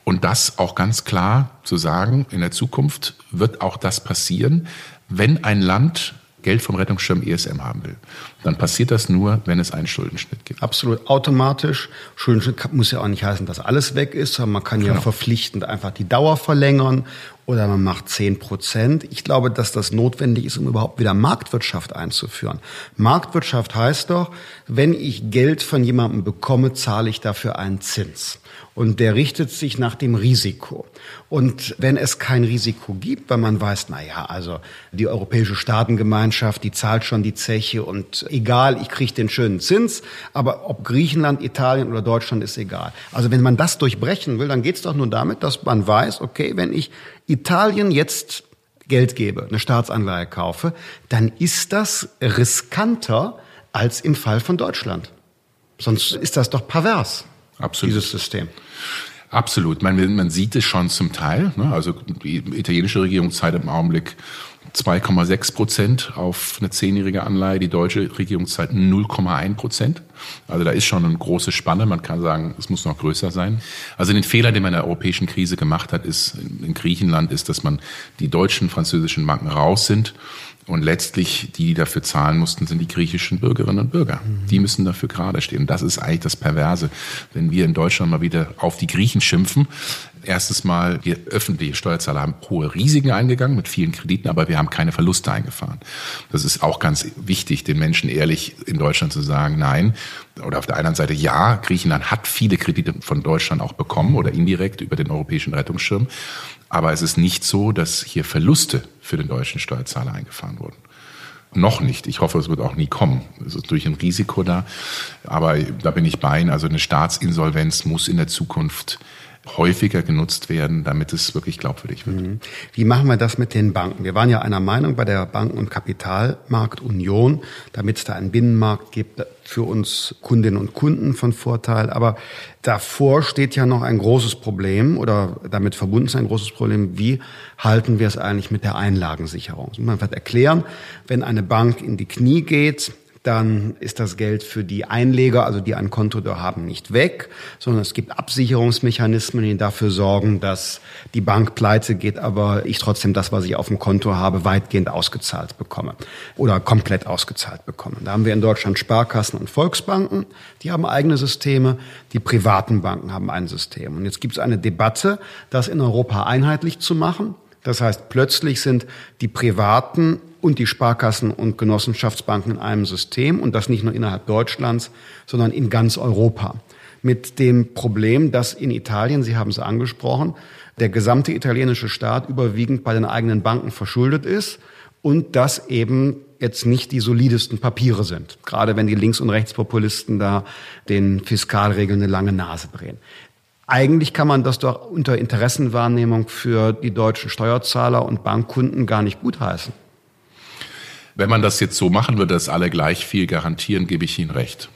Speaker 2: Und das auch ganz klar zu sagen, in der Zukunft wird auch das passieren, wenn ein Land Geld vom Rettungsschirm ESM haben will, dann passiert das nur, wenn es einen Schuldenschnitt gibt.
Speaker 1: Absolut automatisch. Schuldenschnitt muss ja auch nicht heißen, dass alles weg ist, sondern man kann genau. ja verpflichtend einfach die Dauer verlängern oder man macht zehn Prozent. Ich glaube, dass das notwendig ist, um überhaupt wieder Marktwirtschaft einzuführen. Marktwirtschaft heißt doch, wenn ich Geld von jemandem bekomme, zahle ich dafür einen Zins und der richtet sich nach dem Risiko. Und wenn es kein Risiko gibt, weil man weiß, na ja, also die europäische Staatengemeinschaft, die zahlt schon die Zeche und egal, ich kriege den schönen Zins, aber ob Griechenland, Italien oder Deutschland ist egal. Also wenn man das durchbrechen will, dann geht es doch nur damit, dass man weiß, okay, wenn ich Italien jetzt Geld gebe, eine Staatsanleihe kaufe, dann ist das riskanter als im Fall von Deutschland. Sonst ist das doch pervers.
Speaker 2: Absolut.
Speaker 1: Dieses System.
Speaker 2: Absolut. Man, man sieht es schon zum Teil. Ne? Also die italienische Regierung zahlt im Augenblick 2,6 Prozent auf eine zehnjährige Anleihe. Die deutsche Regierung zahlt 0,1 Prozent. Also da ist schon eine große Spanne. Man kann sagen, es muss noch größer sein. Also den Fehler, den man in der europäischen Krise gemacht hat, ist in Griechenland, ist, dass man die deutschen, französischen Banken raus sind und letztlich, die, die dafür zahlen mussten, sind die griechischen Bürgerinnen und Bürger. Mhm. Die müssen dafür gerade stehen. Das ist eigentlich das Perverse. Wenn wir in Deutschland mal wieder auf die Griechen schimpfen, erstens mal, wir öffentliche Steuerzahler haben hohe Risiken eingegangen mit vielen Krediten, aber wir haben keine Verluste eingefahren. Das ist auch ganz wichtig, den Menschen ehrlich in Deutschland zu sagen, nein. Oder auf der einen Seite, ja, Griechenland hat viele Kredite von Deutschland auch bekommen oder indirekt über den europäischen Rettungsschirm. Aber es ist nicht so, dass hier Verluste für den deutschen Steuerzahler eingefahren wurden. Noch nicht. Ich hoffe, es wird auch nie kommen. Es ist durch ein Risiko da. Aber da bin ich bei Ihnen. Also eine Staatsinsolvenz muss in der Zukunft häufiger genutzt werden, damit es wirklich glaubwürdig wird. Mhm.
Speaker 1: Wie machen wir das mit den Banken? Wir waren ja einer Meinung bei der Banken- und Kapitalmarktunion, damit es da einen Binnenmarkt gibt, für uns Kundinnen und Kunden von Vorteil. Aber davor steht ja noch ein großes Problem oder damit verbunden ist ein großes Problem. Wie halten wir es eigentlich mit der Einlagensicherung? Man wird erklären, wenn eine Bank in die Knie geht, dann ist das Geld für die Einleger, also die ein Konto da haben, nicht weg, sondern es gibt Absicherungsmechanismen, die dafür sorgen, dass die Bank pleite geht, aber ich trotzdem das, was ich auf dem Konto habe, weitgehend ausgezahlt bekomme oder komplett ausgezahlt bekomme. Da haben wir in Deutschland Sparkassen und Volksbanken, die haben eigene Systeme, die privaten Banken haben ein System. Und jetzt gibt es eine Debatte, das in Europa einheitlich zu machen. Das heißt, plötzlich sind die privaten und die Sparkassen und Genossenschaftsbanken in einem System und das nicht nur innerhalb Deutschlands, sondern in ganz Europa. Mit dem Problem, dass in Italien, Sie haben es angesprochen, der gesamte italienische Staat überwiegend bei den eigenen Banken verschuldet ist und dass eben jetzt nicht die solidesten Papiere sind. Gerade wenn die Links- und Rechtspopulisten da den Fiskalregeln eine lange Nase drehen. Eigentlich kann man das doch unter Interessenwahrnehmung für die deutschen Steuerzahler und Bankkunden gar nicht gutheißen.
Speaker 2: Wenn man das jetzt so machen würde, dass alle gleich viel garantieren, gebe ich Ihnen recht.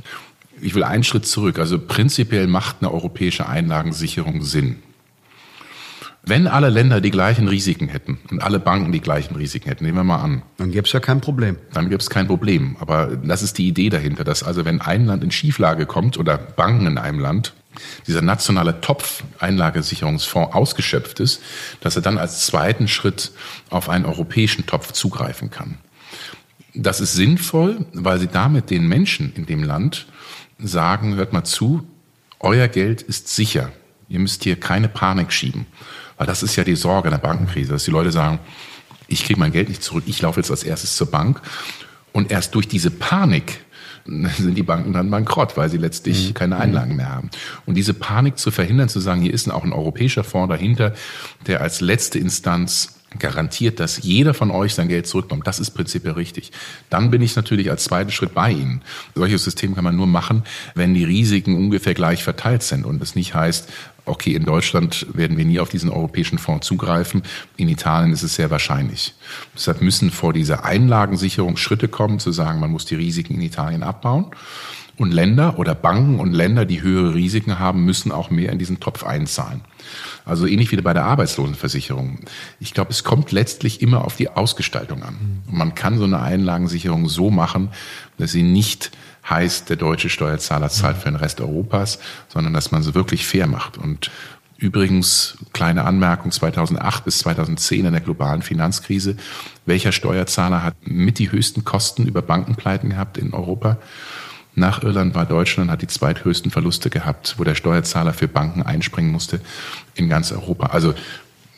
Speaker 2: Ich will einen Schritt zurück. Also prinzipiell macht eine europäische Einlagensicherung Sinn. Wenn alle Länder die gleichen Risiken hätten und alle Banken die gleichen Risiken hätten, nehmen wir mal an.
Speaker 1: Dann gäbe es ja kein Problem.
Speaker 2: Dann gäbe es kein Problem. Aber das ist die Idee dahinter, dass also wenn ein Land in Schieflage kommt oder Banken in einem Land, dieser nationale Topf Einlagesicherungsfonds ausgeschöpft ist, dass er dann als zweiten Schritt auf einen europäischen Topf zugreifen kann. Das ist sinnvoll, weil sie damit den Menschen in dem Land sagen, hört mal zu, euer Geld ist sicher. Ihr müsst hier keine Panik schieben. Weil das ist ja die Sorge der Bankenkrise, dass die Leute sagen, ich kriege mein Geld nicht zurück, ich laufe jetzt als erstes zur Bank. Und erst durch diese Panik sind die Banken dann bankrott, weil sie letztlich mhm. keine Einlagen mehr haben. Und diese Panik zu verhindern, zu sagen, hier ist auch ein europäischer Fonds dahinter, der als letzte Instanz garantiert, dass jeder von euch sein Geld zurückkommt. Das ist prinzipiell richtig. Dann bin ich natürlich als zweiten Schritt bei Ihnen. Solches System kann man nur machen, wenn die Risiken ungefähr gleich verteilt sind und es nicht heißt, okay, in Deutschland werden wir nie auf diesen europäischen Fonds zugreifen. In Italien ist es sehr wahrscheinlich. Deshalb müssen vor dieser Einlagensicherung Schritte kommen, zu sagen, man muss die Risiken in Italien abbauen. Und Länder oder Banken und Länder, die höhere Risiken haben, müssen auch mehr in diesen Topf einzahlen. Also ähnlich wie bei der Arbeitslosenversicherung. Ich glaube, es kommt letztlich immer auf die Ausgestaltung an. Und man kann so eine Einlagensicherung so machen, dass sie nicht heißt, der deutsche Steuerzahler zahlt für den Rest Europas, sondern dass man sie wirklich fair macht. Und Übrigens, kleine Anmerkung, 2008 bis 2010 in der globalen Finanzkrise. Welcher Steuerzahler hat mit die höchsten Kosten über Bankenpleiten gehabt in Europa? Nach Irland war Deutschland, hat die zweithöchsten Verluste gehabt, wo der Steuerzahler für Banken einspringen musste in ganz Europa. Also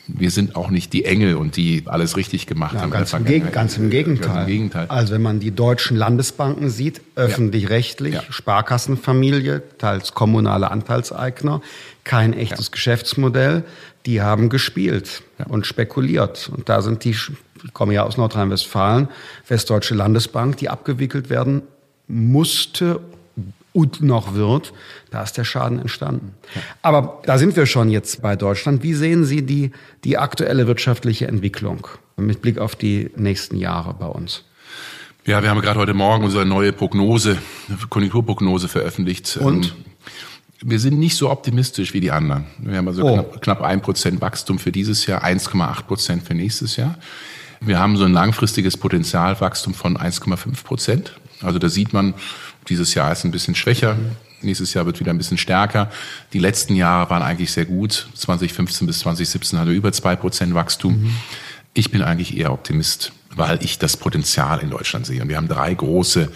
Speaker 2: wir sind auch nicht die Engel und die alles richtig gemacht ja, haben.
Speaker 1: Ganz im, Geg ganz im, Gegenteil. Gegenteil. Also wenn man die deutschen Landesbanken sieht, öffentlich-rechtlich, ja. Sparkassenfamilie, teils kommunale Anteilseigner, kein echtes ja. Geschäftsmodell, die haben gespielt und spekuliert. Und da sind die, ich komme ja aus Nordrhein-Westfalen, Westdeutsche Landesbank, die abgewickelt werden musste und noch wird, da ist der Schaden entstanden. Aber da sind wir schon jetzt bei Deutschland. Wie sehen Sie die, die aktuelle wirtschaftliche Entwicklung mit Blick auf die nächsten Jahre bei uns?
Speaker 2: Ja, wir haben gerade heute Morgen unsere neue Prognose, Konjunkturprognose veröffentlicht.
Speaker 1: Und? Ähm,
Speaker 2: wir sind nicht so optimistisch wie die anderen. Wir haben also oh. knapp, knapp ein Prozent Wachstum für dieses Jahr, 1,8 Prozent für nächstes Jahr. Wir haben so ein langfristiges Potenzialwachstum von 1,5 Prozent. Also da sieht man, dieses Jahr ist ein bisschen schwächer. Nächstes Jahr wird wieder ein bisschen stärker. Die letzten Jahre waren eigentlich sehr gut. 2015 bis 2017 hatte über zwei Prozent Wachstum. Mhm. Ich bin eigentlich eher Optimist, weil ich das Potenzial in Deutschland sehe. Und wir haben drei große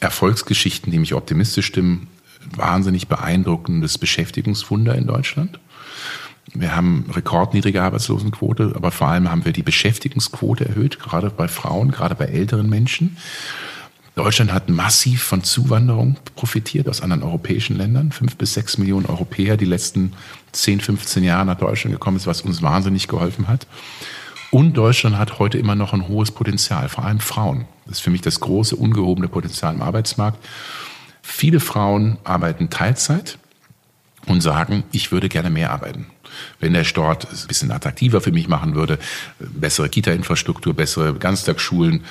Speaker 2: Erfolgsgeschichten, die mich optimistisch stimmen. Wahnsinnig beeindruckendes Beschäftigungswunder in Deutschland. Wir haben rekordniedrige Arbeitslosenquote, aber vor allem haben wir die Beschäftigungsquote erhöht, gerade bei Frauen, gerade bei älteren Menschen. Deutschland hat massiv von Zuwanderung profitiert aus anderen europäischen Ländern. Fünf bis sechs Millionen Europäer die letzten 10, 15 Jahre nach Deutschland gekommen ist, was uns wahnsinnig geholfen hat. Und Deutschland hat heute immer noch ein hohes Potenzial, vor allem Frauen. Das ist für mich das große, ungehobene Potenzial im Arbeitsmarkt. Viele Frauen arbeiten Teilzeit und sagen, ich würde gerne mehr arbeiten. Wenn der Stort es ein bisschen attraktiver für mich machen würde, bessere Kita-Infrastruktur, bessere Ganztagsschulen,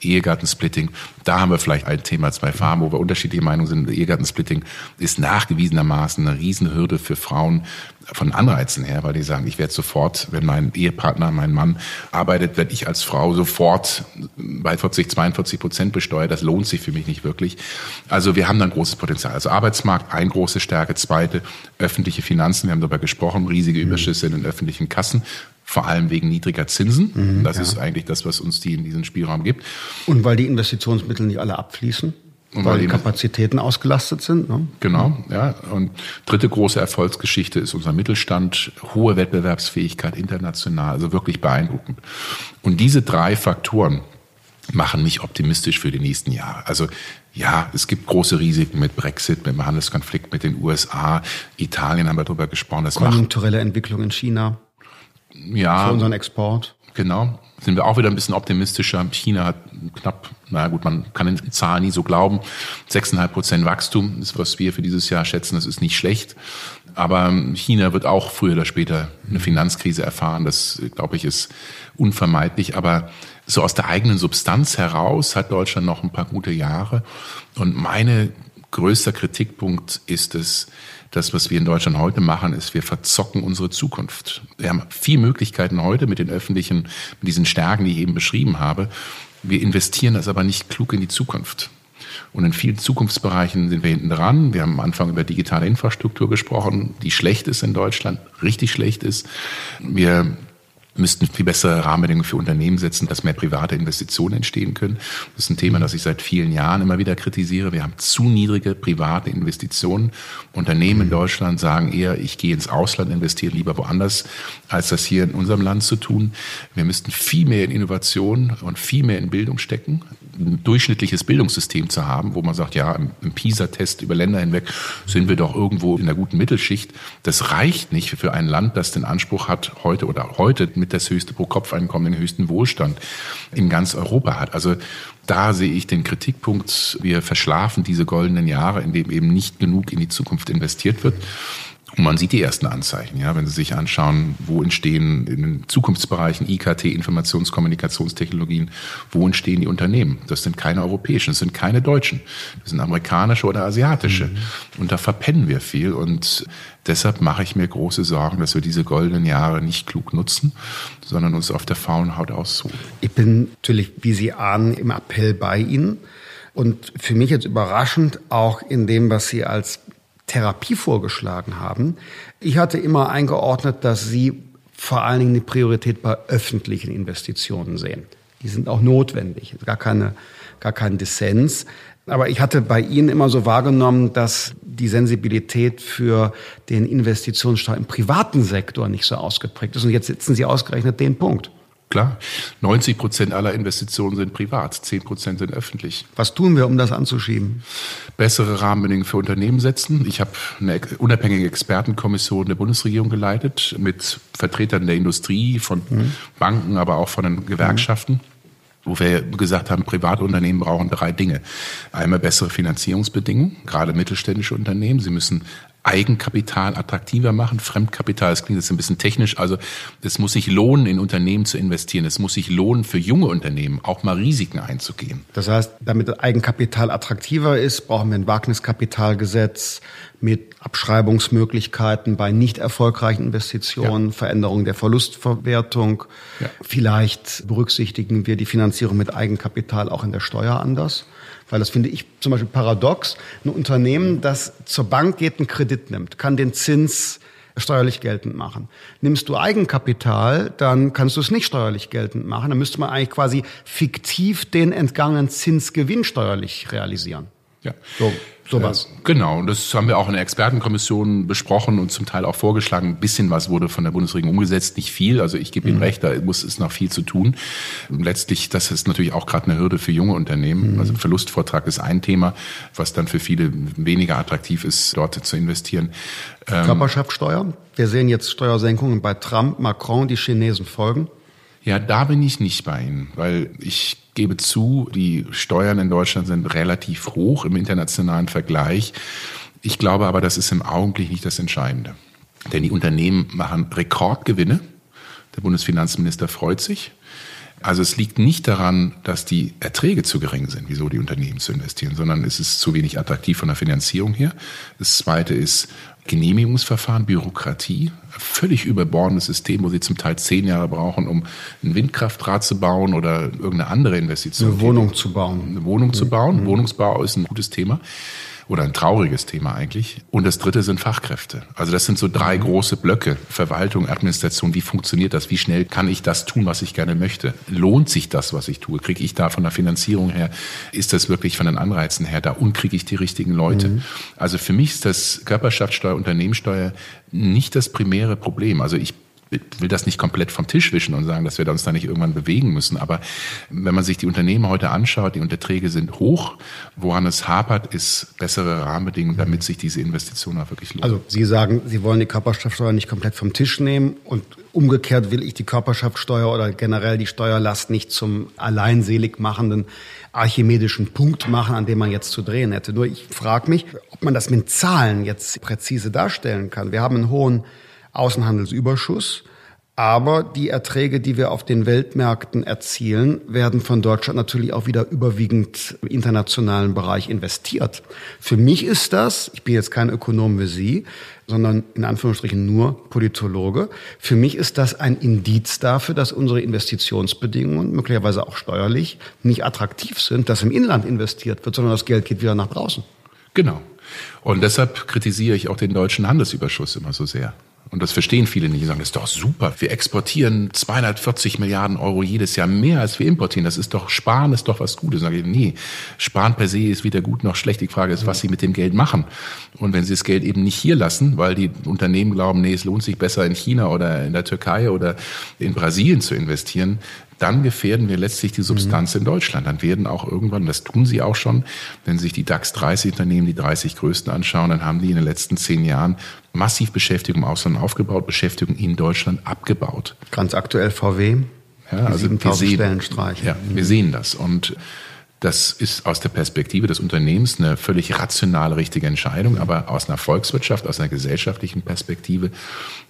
Speaker 2: Ehegattensplitting. Da haben wir vielleicht ein Thema, zwei Farben, wo wir unterschiedliche Meinungen sind. Ehegattensplitting ist nachgewiesenermaßen eine Riesenhürde für Frauen von Anreizen her, weil die sagen, ich werde sofort, wenn mein Ehepartner, mein Mann arbeitet, werde ich als Frau sofort bei 40, 42 Prozent besteuert. Das lohnt sich für mich nicht wirklich. Also wir haben dann großes Potenzial. Also Arbeitsmarkt, ein große Stärke. Zweite, öffentliche Finanzen. Wir haben darüber gesprochen, riesige mhm. Überschüsse in den öffentlichen Kassen vor allem wegen niedriger Zinsen. Mhm, das ja. ist eigentlich das, was uns die in diesen Spielraum gibt.
Speaker 1: Und weil die Investitionsmittel nicht alle abfließen? Und weil, weil die Kapazitäten ausgelastet sind. Ne?
Speaker 2: Genau, ja. Und dritte große Erfolgsgeschichte ist unser Mittelstand, hohe Wettbewerbsfähigkeit international, also wirklich beeindruckend. Und diese drei Faktoren machen mich optimistisch für die nächsten Jahre. Also ja, es gibt große Risiken mit Brexit, mit dem Handelskonflikt mit den USA, Italien haben wir darüber gesprochen.
Speaker 1: Das Konjunkturelle Entwicklung in China
Speaker 2: ja,
Speaker 1: für unseren Export.
Speaker 2: Genau. Sind wir auch wieder ein bisschen optimistischer. China hat knapp, na gut, man kann den Zahlen nie so glauben. 6,5 Prozent Wachstum ist, was wir für dieses Jahr schätzen. Das ist nicht schlecht. Aber China wird auch früher oder später eine Finanzkrise erfahren. Das, glaube ich, ist unvermeidlich. Aber so aus der eigenen Substanz heraus hat Deutschland noch ein paar gute Jahre. Und meine größter Kritikpunkt ist es, das, was wir in Deutschland heute machen, ist, wir verzocken unsere Zukunft. Wir haben viel Möglichkeiten heute mit den öffentlichen, mit diesen Stärken, die ich eben beschrieben habe. Wir investieren das aber nicht klug in die Zukunft. Und in vielen Zukunftsbereichen sind wir hinten dran. Wir haben am Anfang über digitale Infrastruktur gesprochen, die schlecht ist in Deutschland, richtig schlecht ist. Wir müssten viel bessere Rahmenbedingungen für Unternehmen setzen, dass mehr private Investitionen entstehen können. Das ist ein Thema, das ich seit vielen Jahren immer wieder kritisiere. Wir haben zu niedrige private Investitionen. Unternehmen in mhm. Deutschland sagen eher, ich gehe ins Ausland, investiere lieber woanders, als das hier in unserem Land zu tun. Wir müssten viel mehr in Innovation und viel mehr in Bildung stecken ein durchschnittliches Bildungssystem zu haben, wo man sagt, ja, im, PISA-Test über Länder hinweg sind wir doch irgendwo in der guten Mittelschicht. Das reicht nicht für ein Land, das den Anspruch hat, heute oder heute mit das höchste Pro-Kopf-Einkommen, den höchsten Wohlstand in ganz Europa hat. Also da sehe ich den Kritikpunkt, wir verschlafen diese goldenen Jahre, in dem eben nicht genug in die Zukunft investiert wird. Und man sieht die ersten Anzeichen, ja, wenn Sie sich anschauen, wo entstehen in den Zukunftsbereichen IKT, Informationskommunikationstechnologien, wo entstehen die Unternehmen? Das sind keine europäischen, das sind keine deutschen, das sind amerikanische oder asiatische. Mhm. Und da verpennen wir viel. Und deshalb mache ich mir große Sorgen, dass wir diese goldenen Jahre nicht klug nutzen, sondern uns auf der faulen Haut aussuchen.
Speaker 1: Ich bin natürlich, wie Sie ahnen, im Appell bei Ihnen. Und für mich jetzt überraschend auch in dem, was Sie als Therapie vorgeschlagen haben. Ich hatte immer eingeordnet, dass Sie vor allen Dingen eine Priorität bei öffentlichen Investitionen sehen. Die sind auch notwendig, gar keine, gar kein Dissens. Aber ich hatte bei Ihnen immer so wahrgenommen, dass die Sensibilität für den Investitionsstau im privaten Sektor nicht so ausgeprägt ist. Und jetzt setzen Sie ausgerechnet den Punkt.
Speaker 2: Klar, 90 Prozent aller Investitionen sind privat, 10 Prozent sind öffentlich.
Speaker 1: Was tun wir, um das anzuschieben?
Speaker 2: Bessere Rahmenbedingungen für Unternehmen setzen. Ich habe eine unabhängige Expertenkommission der Bundesregierung geleitet mit Vertretern der Industrie, von mhm. Banken, aber auch von den Gewerkschaften. Mhm wo wir gesagt haben, Privatunternehmen brauchen drei Dinge. Einmal bessere Finanzierungsbedingungen, gerade mittelständische Unternehmen. Sie müssen Eigenkapital attraktiver machen. Fremdkapital, das klingt jetzt ein bisschen technisch. Also es muss sich lohnen, in Unternehmen zu investieren. Es muss sich lohnen, für junge Unternehmen auch mal Risiken einzugehen.
Speaker 1: Das heißt, damit Eigenkapital attraktiver ist, brauchen wir ein Wagniskapitalgesetz mit Abschreibungsmöglichkeiten bei nicht erfolgreichen Investitionen, ja. Veränderung der Verlustverwertung. Ja. Vielleicht berücksichtigen wir die Finanzierung mit Eigenkapital auch in der Steuer anders. Weil das finde ich zum Beispiel paradox. Ein Unternehmen, das zur Bank geht, einen Kredit nimmt, kann den Zins steuerlich geltend machen. Nimmst du Eigenkapital, dann kannst du es nicht steuerlich geltend machen. Dann müsste man eigentlich quasi fiktiv den entgangenen Zinsgewinn steuerlich realisieren.
Speaker 2: Ja. So. Sowas. Äh, genau, und das haben wir auch in der Expertenkommission besprochen und zum Teil auch vorgeschlagen. Ein bisschen was wurde von der Bundesregierung umgesetzt, nicht viel. Also ich gebe Ihnen mhm. recht, da muss es noch viel zu tun. Letztlich, das ist natürlich auch gerade eine Hürde für junge Unternehmen. Mhm. Also Verlustvortrag ist ein Thema, was dann für viele weniger attraktiv ist, dort zu investieren.
Speaker 1: Ähm, Körperschaftssteuer. Wir sehen jetzt Steuersenkungen bei Trump, Macron, die Chinesen folgen.
Speaker 2: Ja, da bin ich nicht bei Ihnen, weil ich gebe zu, die Steuern in Deutschland sind relativ hoch im internationalen Vergleich. Ich glaube aber, das ist im Augenblick nicht das Entscheidende. Denn die Unternehmen machen Rekordgewinne. Der Bundesfinanzminister freut sich. Also es liegt nicht daran, dass die Erträge zu gering sind, wieso die Unternehmen zu investieren, sondern es ist zu wenig attraktiv von der Finanzierung her. Das zweite ist Genehmigungsverfahren, Bürokratie, völlig überbordendes System, wo sie zum Teil zehn Jahre brauchen, um ein Windkraftrad zu bauen oder irgendeine andere Investition.
Speaker 1: Eine Wohnung zu bauen.
Speaker 2: Eine Wohnung mhm. zu bauen. Wohnungsbau ist ein gutes Thema oder ein trauriges Thema eigentlich. Und das dritte sind Fachkräfte. Also das sind so drei mhm. große Blöcke. Verwaltung, Administration, wie funktioniert das? Wie schnell kann ich das tun, was ich gerne möchte? Lohnt sich das, was ich tue? Kriege ich da von der Finanzierung her? Ist das wirklich von den Anreizen her da? Und kriege ich die richtigen Leute? Mhm. Also für mich ist das Körperschaftssteuer, Unternehmenssteuer nicht das primäre Problem. Also ich will das nicht komplett vom Tisch wischen und sagen, dass wir uns da nicht irgendwann bewegen müssen. Aber wenn man sich die Unternehmen heute anschaut, die Unterträge sind hoch. Woran es hapert, ist bessere Rahmenbedingungen, damit sich diese Investition auch wirklich lohnt.
Speaker 1: Also Sie sagen, Sie wollen die Körperschaftsteuer nicht komplett vom Tisch nehmen und umgekehrt will ich die Körperschaftsteuer oder generell die Steuerlast nicht zum alleinselig machenden archimedischen Punkt machen, an dem man jetzt zu drehen hätte. Nur ich frage mich, ob man das mit Zahlen jetzt präzise darstellen kann. Wir haben einen hohen Außenhandelsüberschuss. Aber die Erträge, die wir auf den Weltmärkten erzielen, werden von Deutschland natürlich auch wieder überwiegend im internationalen Bereich investiert. Für mich ist das, ich bin jetzt kein Ökonom wie Sie, sondern in Anführungsstrichen nur Politologe. Für mich ist das ein Indiz dafür, dass unsere Investitionsbedingungen, möglicherweise auch steuerlich, nicht attraktiv sind, dass im Inland investiert wird, sondern das Geld geht wieder nach draußen.
Speaker 2: Genau. Und deshalb kritisiere ich auch den deutschen Handelsüberschuss immer so sehr. Und das verstehen viele nicht. Die sagen, das ist doch super. Wir exportieren 240 Milliarden Euro jedes Jahr mehr, als wir importieren. Das ist doch, Sparen ist doch was Gutes. Sage ich, nee, Sparen per se ist weder gut noch schlecht. Die Frage ist, was Sie mit dem Geld machen. Und wenn Sie das Geld eben nicht hier lassen, weil die Unternehmen glauben, nee, es lohnt sich besser in China oder in der Türkei oder in Brasilien zu investieren, dann gefährden wir letztlich die Substanz mhm. in Deutschland. Dann werden auch irgendwann, das tun sie auch schon, wenn sich die DAX 30 Unternehmen, die 30 größten anschauen, dann haben die in den letzten zehn Jahren massiv Beschäftigung im Ausland aufgebaut, Beschäftigung in Deutschland abgebaut.
Speaker 1: Ganz aktuell VW.
Speaker 2: Ja, also wir sehen, ja, wir sehen das. Und das ist aus der Perspektive des Unternehmens eine völlig rationale, richtige Entscheidung, aber aus einer Volkswirtschaft, aus einer gesellschaftlichen Perspektive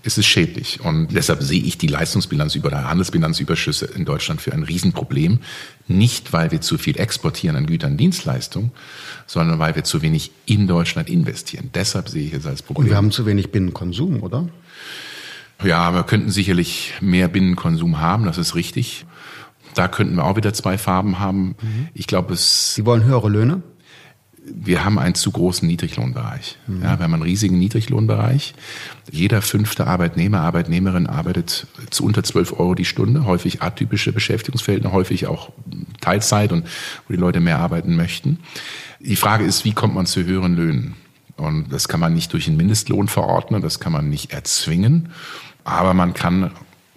Speaker 2: ist es schädlich. Und deshalb sehe ich die Leistungsbilanz über der Handelsbilanzüberschüsse in Deutschland für ein Riesenproblem. Nicht, weil wir zu viel exportieren an Gütern und Dienstleistungen, sondern weil wir zu wenig in Deutschland investieren. Deshalb sehe ich es als Problem.
Speaker 1: Und wir haben zu wenig Binnenkonsum, oder?
Speaker 2: Ja, wir könnten sicherlich mehr Binnenkonsum haben, das ist richtig. Da könnten wir auch wieder zwei Farben haben. Mhm. Ich glaube, es.
Speaker 1: Sie wollen höhere Löhne?
Speaker 2: wir haben einen zu großen Niedriglohnbereich. Mhm. Ja, wir haben einen riesigen Niedriglohnbereich. Jeder fünfte Arbeitnehmer, Arbeitnehmerin arbeitet zu unter 12 Euro die Stunde, häufig atypische Beschäftigungsverhältnisse, häufig auch Teilzeit und wo die Leute mehr arbeiten möchten. Die Frage ist, wie kommt man zu höheren Löhnen? Und das kann man nicht durch einen Mindestlohn verordnen, das kann man nicht erzwingen, aber man kann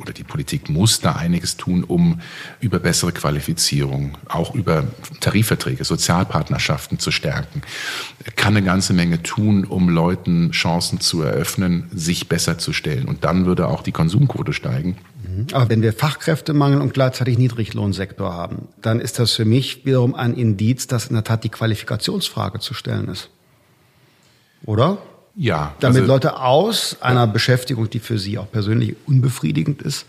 Speaker 2: oder die Politik muss da einiges tun, um über bessere Qualifizierung, auch über Tarifverträge, Sozialpartnerschaften zu stärken. Kann eine ganze Menge tun, um Leuten Chancen zu eröffnen, sich besser zu stellen. Und dann würde auch die Konsumquote steigen.
Speaker 1: Mhm. Aber wenn wir Fachkräftemangel und gleichzeitig Niedriglohnsektor haben, dann ist das für mich wiederum ein Indiz, dass in der Tat die Qualifikationsfrage zu stellen ist. Oder?
Speaker 2: Ja.
Speaker 1: Damit also, Leute aus einer. Beschäftigung, die für sie auch persönlich unbefriedigend ist,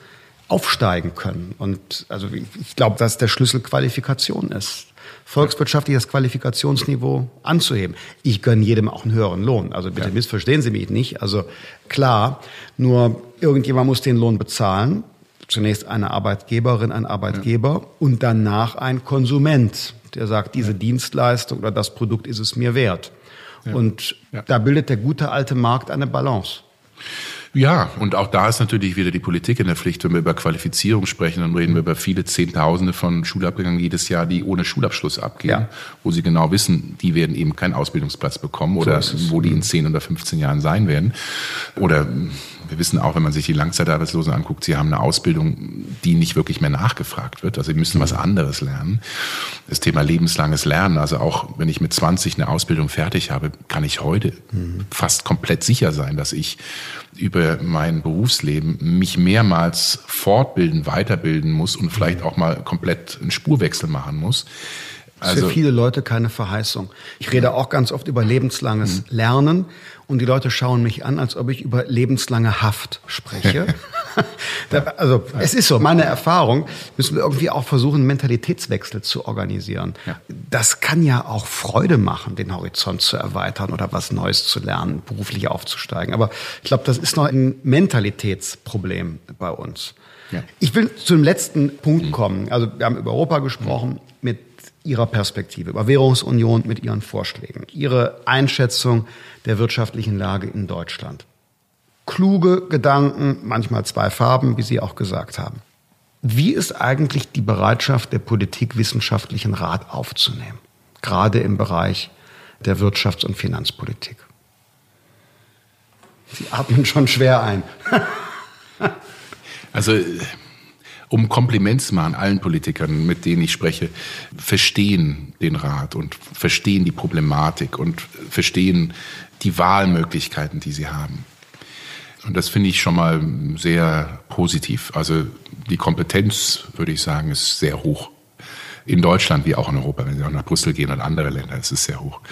Speaker 1: aufsteigen können. Und also ich, ich glaube, dass der Schlüssel Qualifikation ist. Volkswirtschaftliches Qualifikationsniveau anzuheben. Ich gönne jedem auch einen höheren Lohn. Also bitte ja. missverstehen Sie mich nicht. Also klar, nur irgendjemand muss den Lohn bezahlen. Zunächst eine Arbeitgeberin, ein Arbeitgeber ja. und danach ein Konsument, der sagt, diese Dienstleistung oder das Produkt ist es mir wert. Und ja. da bildet der gute alte Markt eine Balance.
Speaker 2: Ja, und auch da ist natürlich wieder die Politik in der Pflicht. Wenn wir über Qualifizierung sprechen, dann reden wir über viele Zehntausende von Schulabgängern jedes Jahr, die ohne Schulabschluss abgehen, ja. wo sie genau wissen, die werden eben keinen Ausbildungsplatz bekommen oder so wo die in 10 oder 15 Jahren sein werden. Oder wir wissen auch, wenn man sich die Langzeitarbeitslosen anguckt, sie haben eine Ausbildung, die nicht wirklich mehr nachgefragt wird. Also sie müssen was anderes lernen. Das Thema lebenslanges Lernen, also auch wenn ich mit 20 eine Ausbildung fertig habe, kann ich heute mhm. fast komplett sicher sein, dass ich über mein Berufsleben mich mehrmals fortbilden, weiterbilden muss und vielleicht auch mal komplett einen Spurwechsel machen muss.
Speaker 1: Also, für viele Leute keine Verheißung. Ich rede auch ganz oft über lebenslanges mhm. Lernen und die Leute schauen mich an, als ob ich über lebenslange Haft spreche. also es ist so, meine Erfahrung, müssen wir irgendwie auch versuchen, einen Mentalitätswechsel zu organisieren. Ja. Das kann ja auch Freude machen, den Horizont zu erweitern oder was Neues zu lernen, beruflich aufzusteigen. Aber ich glaube, das ist noch ein Mentalitätsproblem bei uns. Ja. Ich will zu dem letzten Punkt kommen. Also wir haben über Europa gesprochen mit Ihrer Perspektive, über Währungsunion mit Ihren Vorschlägen, Ihre Einschätzung der wirtschaftlichen Lage in Deutschland kluge Gedanken, manchmal zwei Farben, wie Sie auch gesagt haben. Wie ist eigentlich die Bereitschaft der Politik, wissenschaftlichen Rat aufzunehmen? Gerade im Bereich der Wirtschafts- und Finanzpolitik. Sie atmen schon schwer ein.
Speaker 2: also, um Kompliment zu machen, allen Politikern, mit denen ich spreche, verstehen den Rat und verstehen die Problematik und verstehen die Wahlmöglichkeiten, die sie haben. Und das finde ich schon mal sehr positiv. Also die Kompetenz, würde ich sagen, ist sehr hoch. In Deutschland wie auch in Europa, wenn Sie auch nach Brüssel gehen und andere Länder, ist es sehr hoch.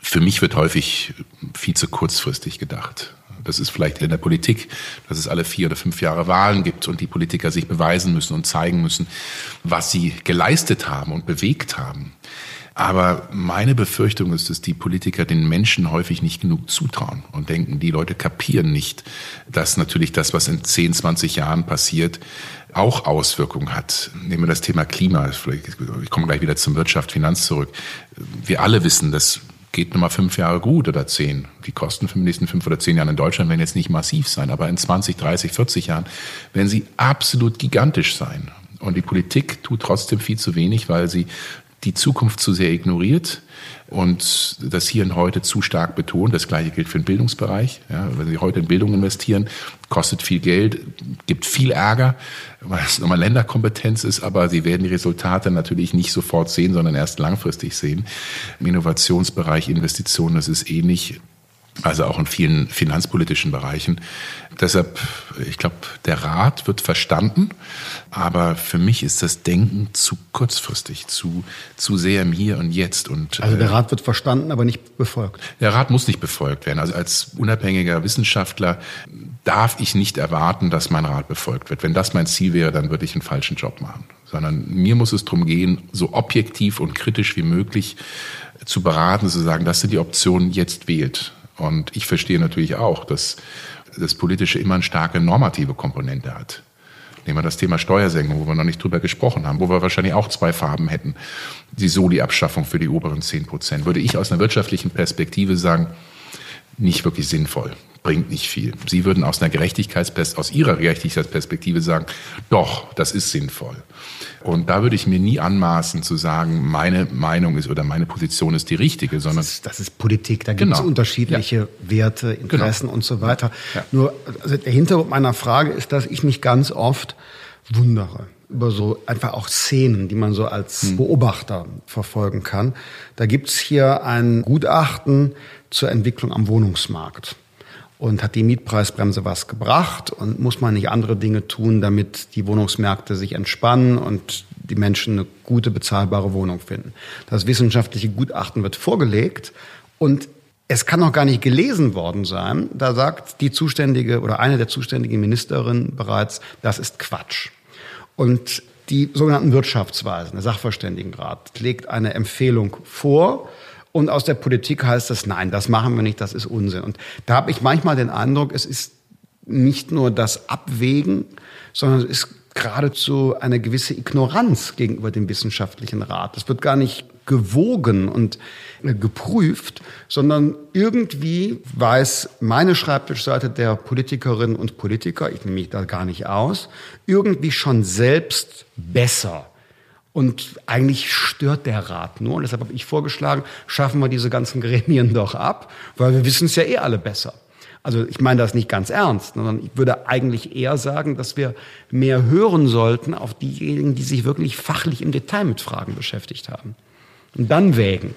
Speaker 2: Für mich wird häufig viel zu kurzfristig gedacht. Das ist vielleicht in der Politik, dass es alle vier oder fünf Jahre Wahlen gibt und die Politiker sich beweisen müssen und zeigen müssen, was sie geleistet haben und bewegt haben. Aber meine Befürchtung ist, dass die Politiker den Menschen häufig nicht genug zutrauen und denken, die Leute kapieren nicht, dass natürlich das, was in 10, 20 Jahren passiert, auch Auswirkungen hat. Nehmen wir das Thema Klima. Ich komme gleich wieder zum Wirtschaft, Finanz zurück. Wir alle wissen, das geht nochmal fünf Jahre gut oder zehn. Die Kosten für die nächsten fünf oder zehn Jahre in Deutschland werden jetzt nicht massiv sein, aber in 20, 30, 40 Jahren werden sie absolut gigantisch sein. Und die Politik tut trotzdem viel zu wenig, weil sie die Zukunft zu sehr ignoriert und das Hier und Heute zu stark betont. Das Gleiche gilt für den Bildungsbereich. Ja, wenn Sie heute in Bildung investieren, kostet viel Geld, gibt viel Ärger, weil es nochmal Länderkompetenz ist, aber Sie werden die Resultate natürlich nicht sofort sehen, sondern erst langfristig sehen. Im Innovationsbereich, Investitionen, das ist ähnlich also auch in vielen finanzpolitischen Bereichen. Deshalb, ich glaube, der Rat wird verstanden, aber für mich ist das Denken zu kurzfristig, zu, zu sehr im Hier und Jetzt. Und,
Speaker 1: also der äh, Rat wird verstanden, aber nicht befolgt.
Speaker 2: Der Rat muss nicht befolgt werden. Also als unabhängiger Wissenschaftler darf ich nicht erwarten, dass mein Rat befolgt wird. Wenn das mein Ziel wäre, dann würde ich einen falschen Job machen. Sondern mir muss es darum gehen, so objektiv und kritisch wie möglich zu beraten, zu sagen, das sind die Optionen, jetzt wählt. Und ich verstehe natürlich auch, dass das Politische immer eine starke normative Komponente hat. Nehmen wir das Thema Steuersenkung, wo wir noch nicht drüber gesprochen haben, wo wir wahrscheinlich auch zwei Farben hätten. Die Soli-Abschaffung für die oberen 10 Prozent. Würde ich aus einer wirtschaftlichen Perspektive sagen, nicht wirklich sinnvoll, bringt nicht viel. Sie würden aus einer Gerechtigkeitsperspektive, aus Ihrer Gerechtigkeitsperspektive sagen, doch, das ist sinnvoll. Und da würde ich mir nie anmaßen zu sagen, meine Meinung ist oder meine Position ist die richtige, sondern.
Speaker 1: Das ist, das ist Politik, da gibt es genau. unterschiedliche ja. Werte, Interessen genau. und so weiter. Ja. Nur also der Hintergrund meiner Frage ist, dass ich mich ganz oft wundere über so einfach auch Szenen, die man so als hm. Beobachter verfolgen kann. Da gibt's hier ein Gutachten zur Entwicklung am Wohnungsmarkt. Und hat die Mietpreisbremse was gebracht und muss man nicht andere Dinge tun, damit die Wohnungsmärkte sich entspannen und die Menschen eine gute, bezahlbare Wohnung finden. Das wissenschaftliche Gutachten wird vorgelegt und es kann noch gar nicht gelesen worden sein. Da sagt die zuständige oder eine der zuständigen Ministerinnen bereits, das ist Quatsch. Und die sogenannten Wirtschaftsweisen, der Sachverständigenrat, legt eine Empfehlung vor und aus der Politik heißt das, nein, das machen wir nicht, das ist Unsinn. Und da habe ich manchmal den Eindruck, es ist nicht nur das Abwägen, sondern es ist geradezu eine gewisse Ignoranz gegenüber dem wissenschaftlichen Rat. Es wird gar nicht gewogen und geprüft, sondern irgendwie weiß meine Schreibtischseite der Politikerinnen und Politiker, ich nehme mich da gar nicht aus, irgendwie schon selbst besser und eigentlich stört der Rat nur. Und deshalb habe ich vorgeschlagen, schaffen wir diese ganzen Gremien doch ab, weil wir wissen es ja eh alle besser. Also ich meine das nicht ganz ernst, sondern ich würde eigentlich eher sagen, dass wir mehr hören sollten auf diejenigen, die sich wirklich fachlich im Detail mit Fragen beschäftigt haben. Und dann wägen.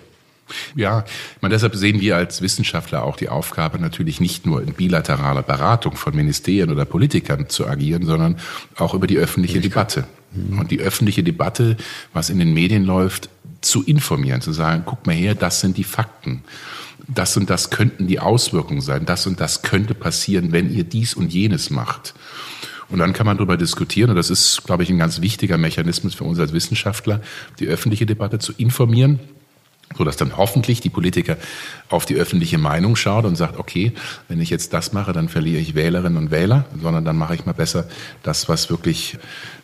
Speaker 2: Ja, ich meine, deshalb sehen wir als Wissenschaftler auch die Aufgabe, natürlich nicht nur in bilateraler Beratung von Ministerien oder Politikern zu agieren, sondern auch über die öffentliche Debatte. Mhm. Und die öffentliche Debatte, was in den Medien läuft, zu informieren, zu sagen, guck mal her, das sind die Fakten. Das und das könnten die Auswirkungen sein. Das und das könnte passieren, wenn ihr dies und jenes macht. Und dann kann man darüber diskutieren, und das ist, glaube ich, ein ganz wichtiger Mechanismus für uns als Wissenschaftler, die öffentliche Debatte zu informieren so dass dann hoffentlich die Politiker auf die öffentliche Meinung schaut und sagt, okay, wenn ich jetzt das mache, dann verliere ich Wählerinnen und Wähler, sondern dann mache ich mal besser das, was wirklich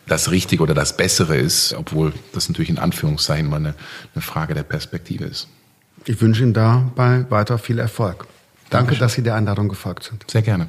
Speaker 2: das Richtige oder das Bessere ist, obwohl das natürlich in Anführungszeichen mal eine, eine Frage der Perspektive ist.
Speaker 1: Ich wünsche Ihnen dabei weiter viel Erfolg. Danke, Dankeschön. dass Sie der Einladung gefolgt sind.
Speaker 2: Sehr gerne.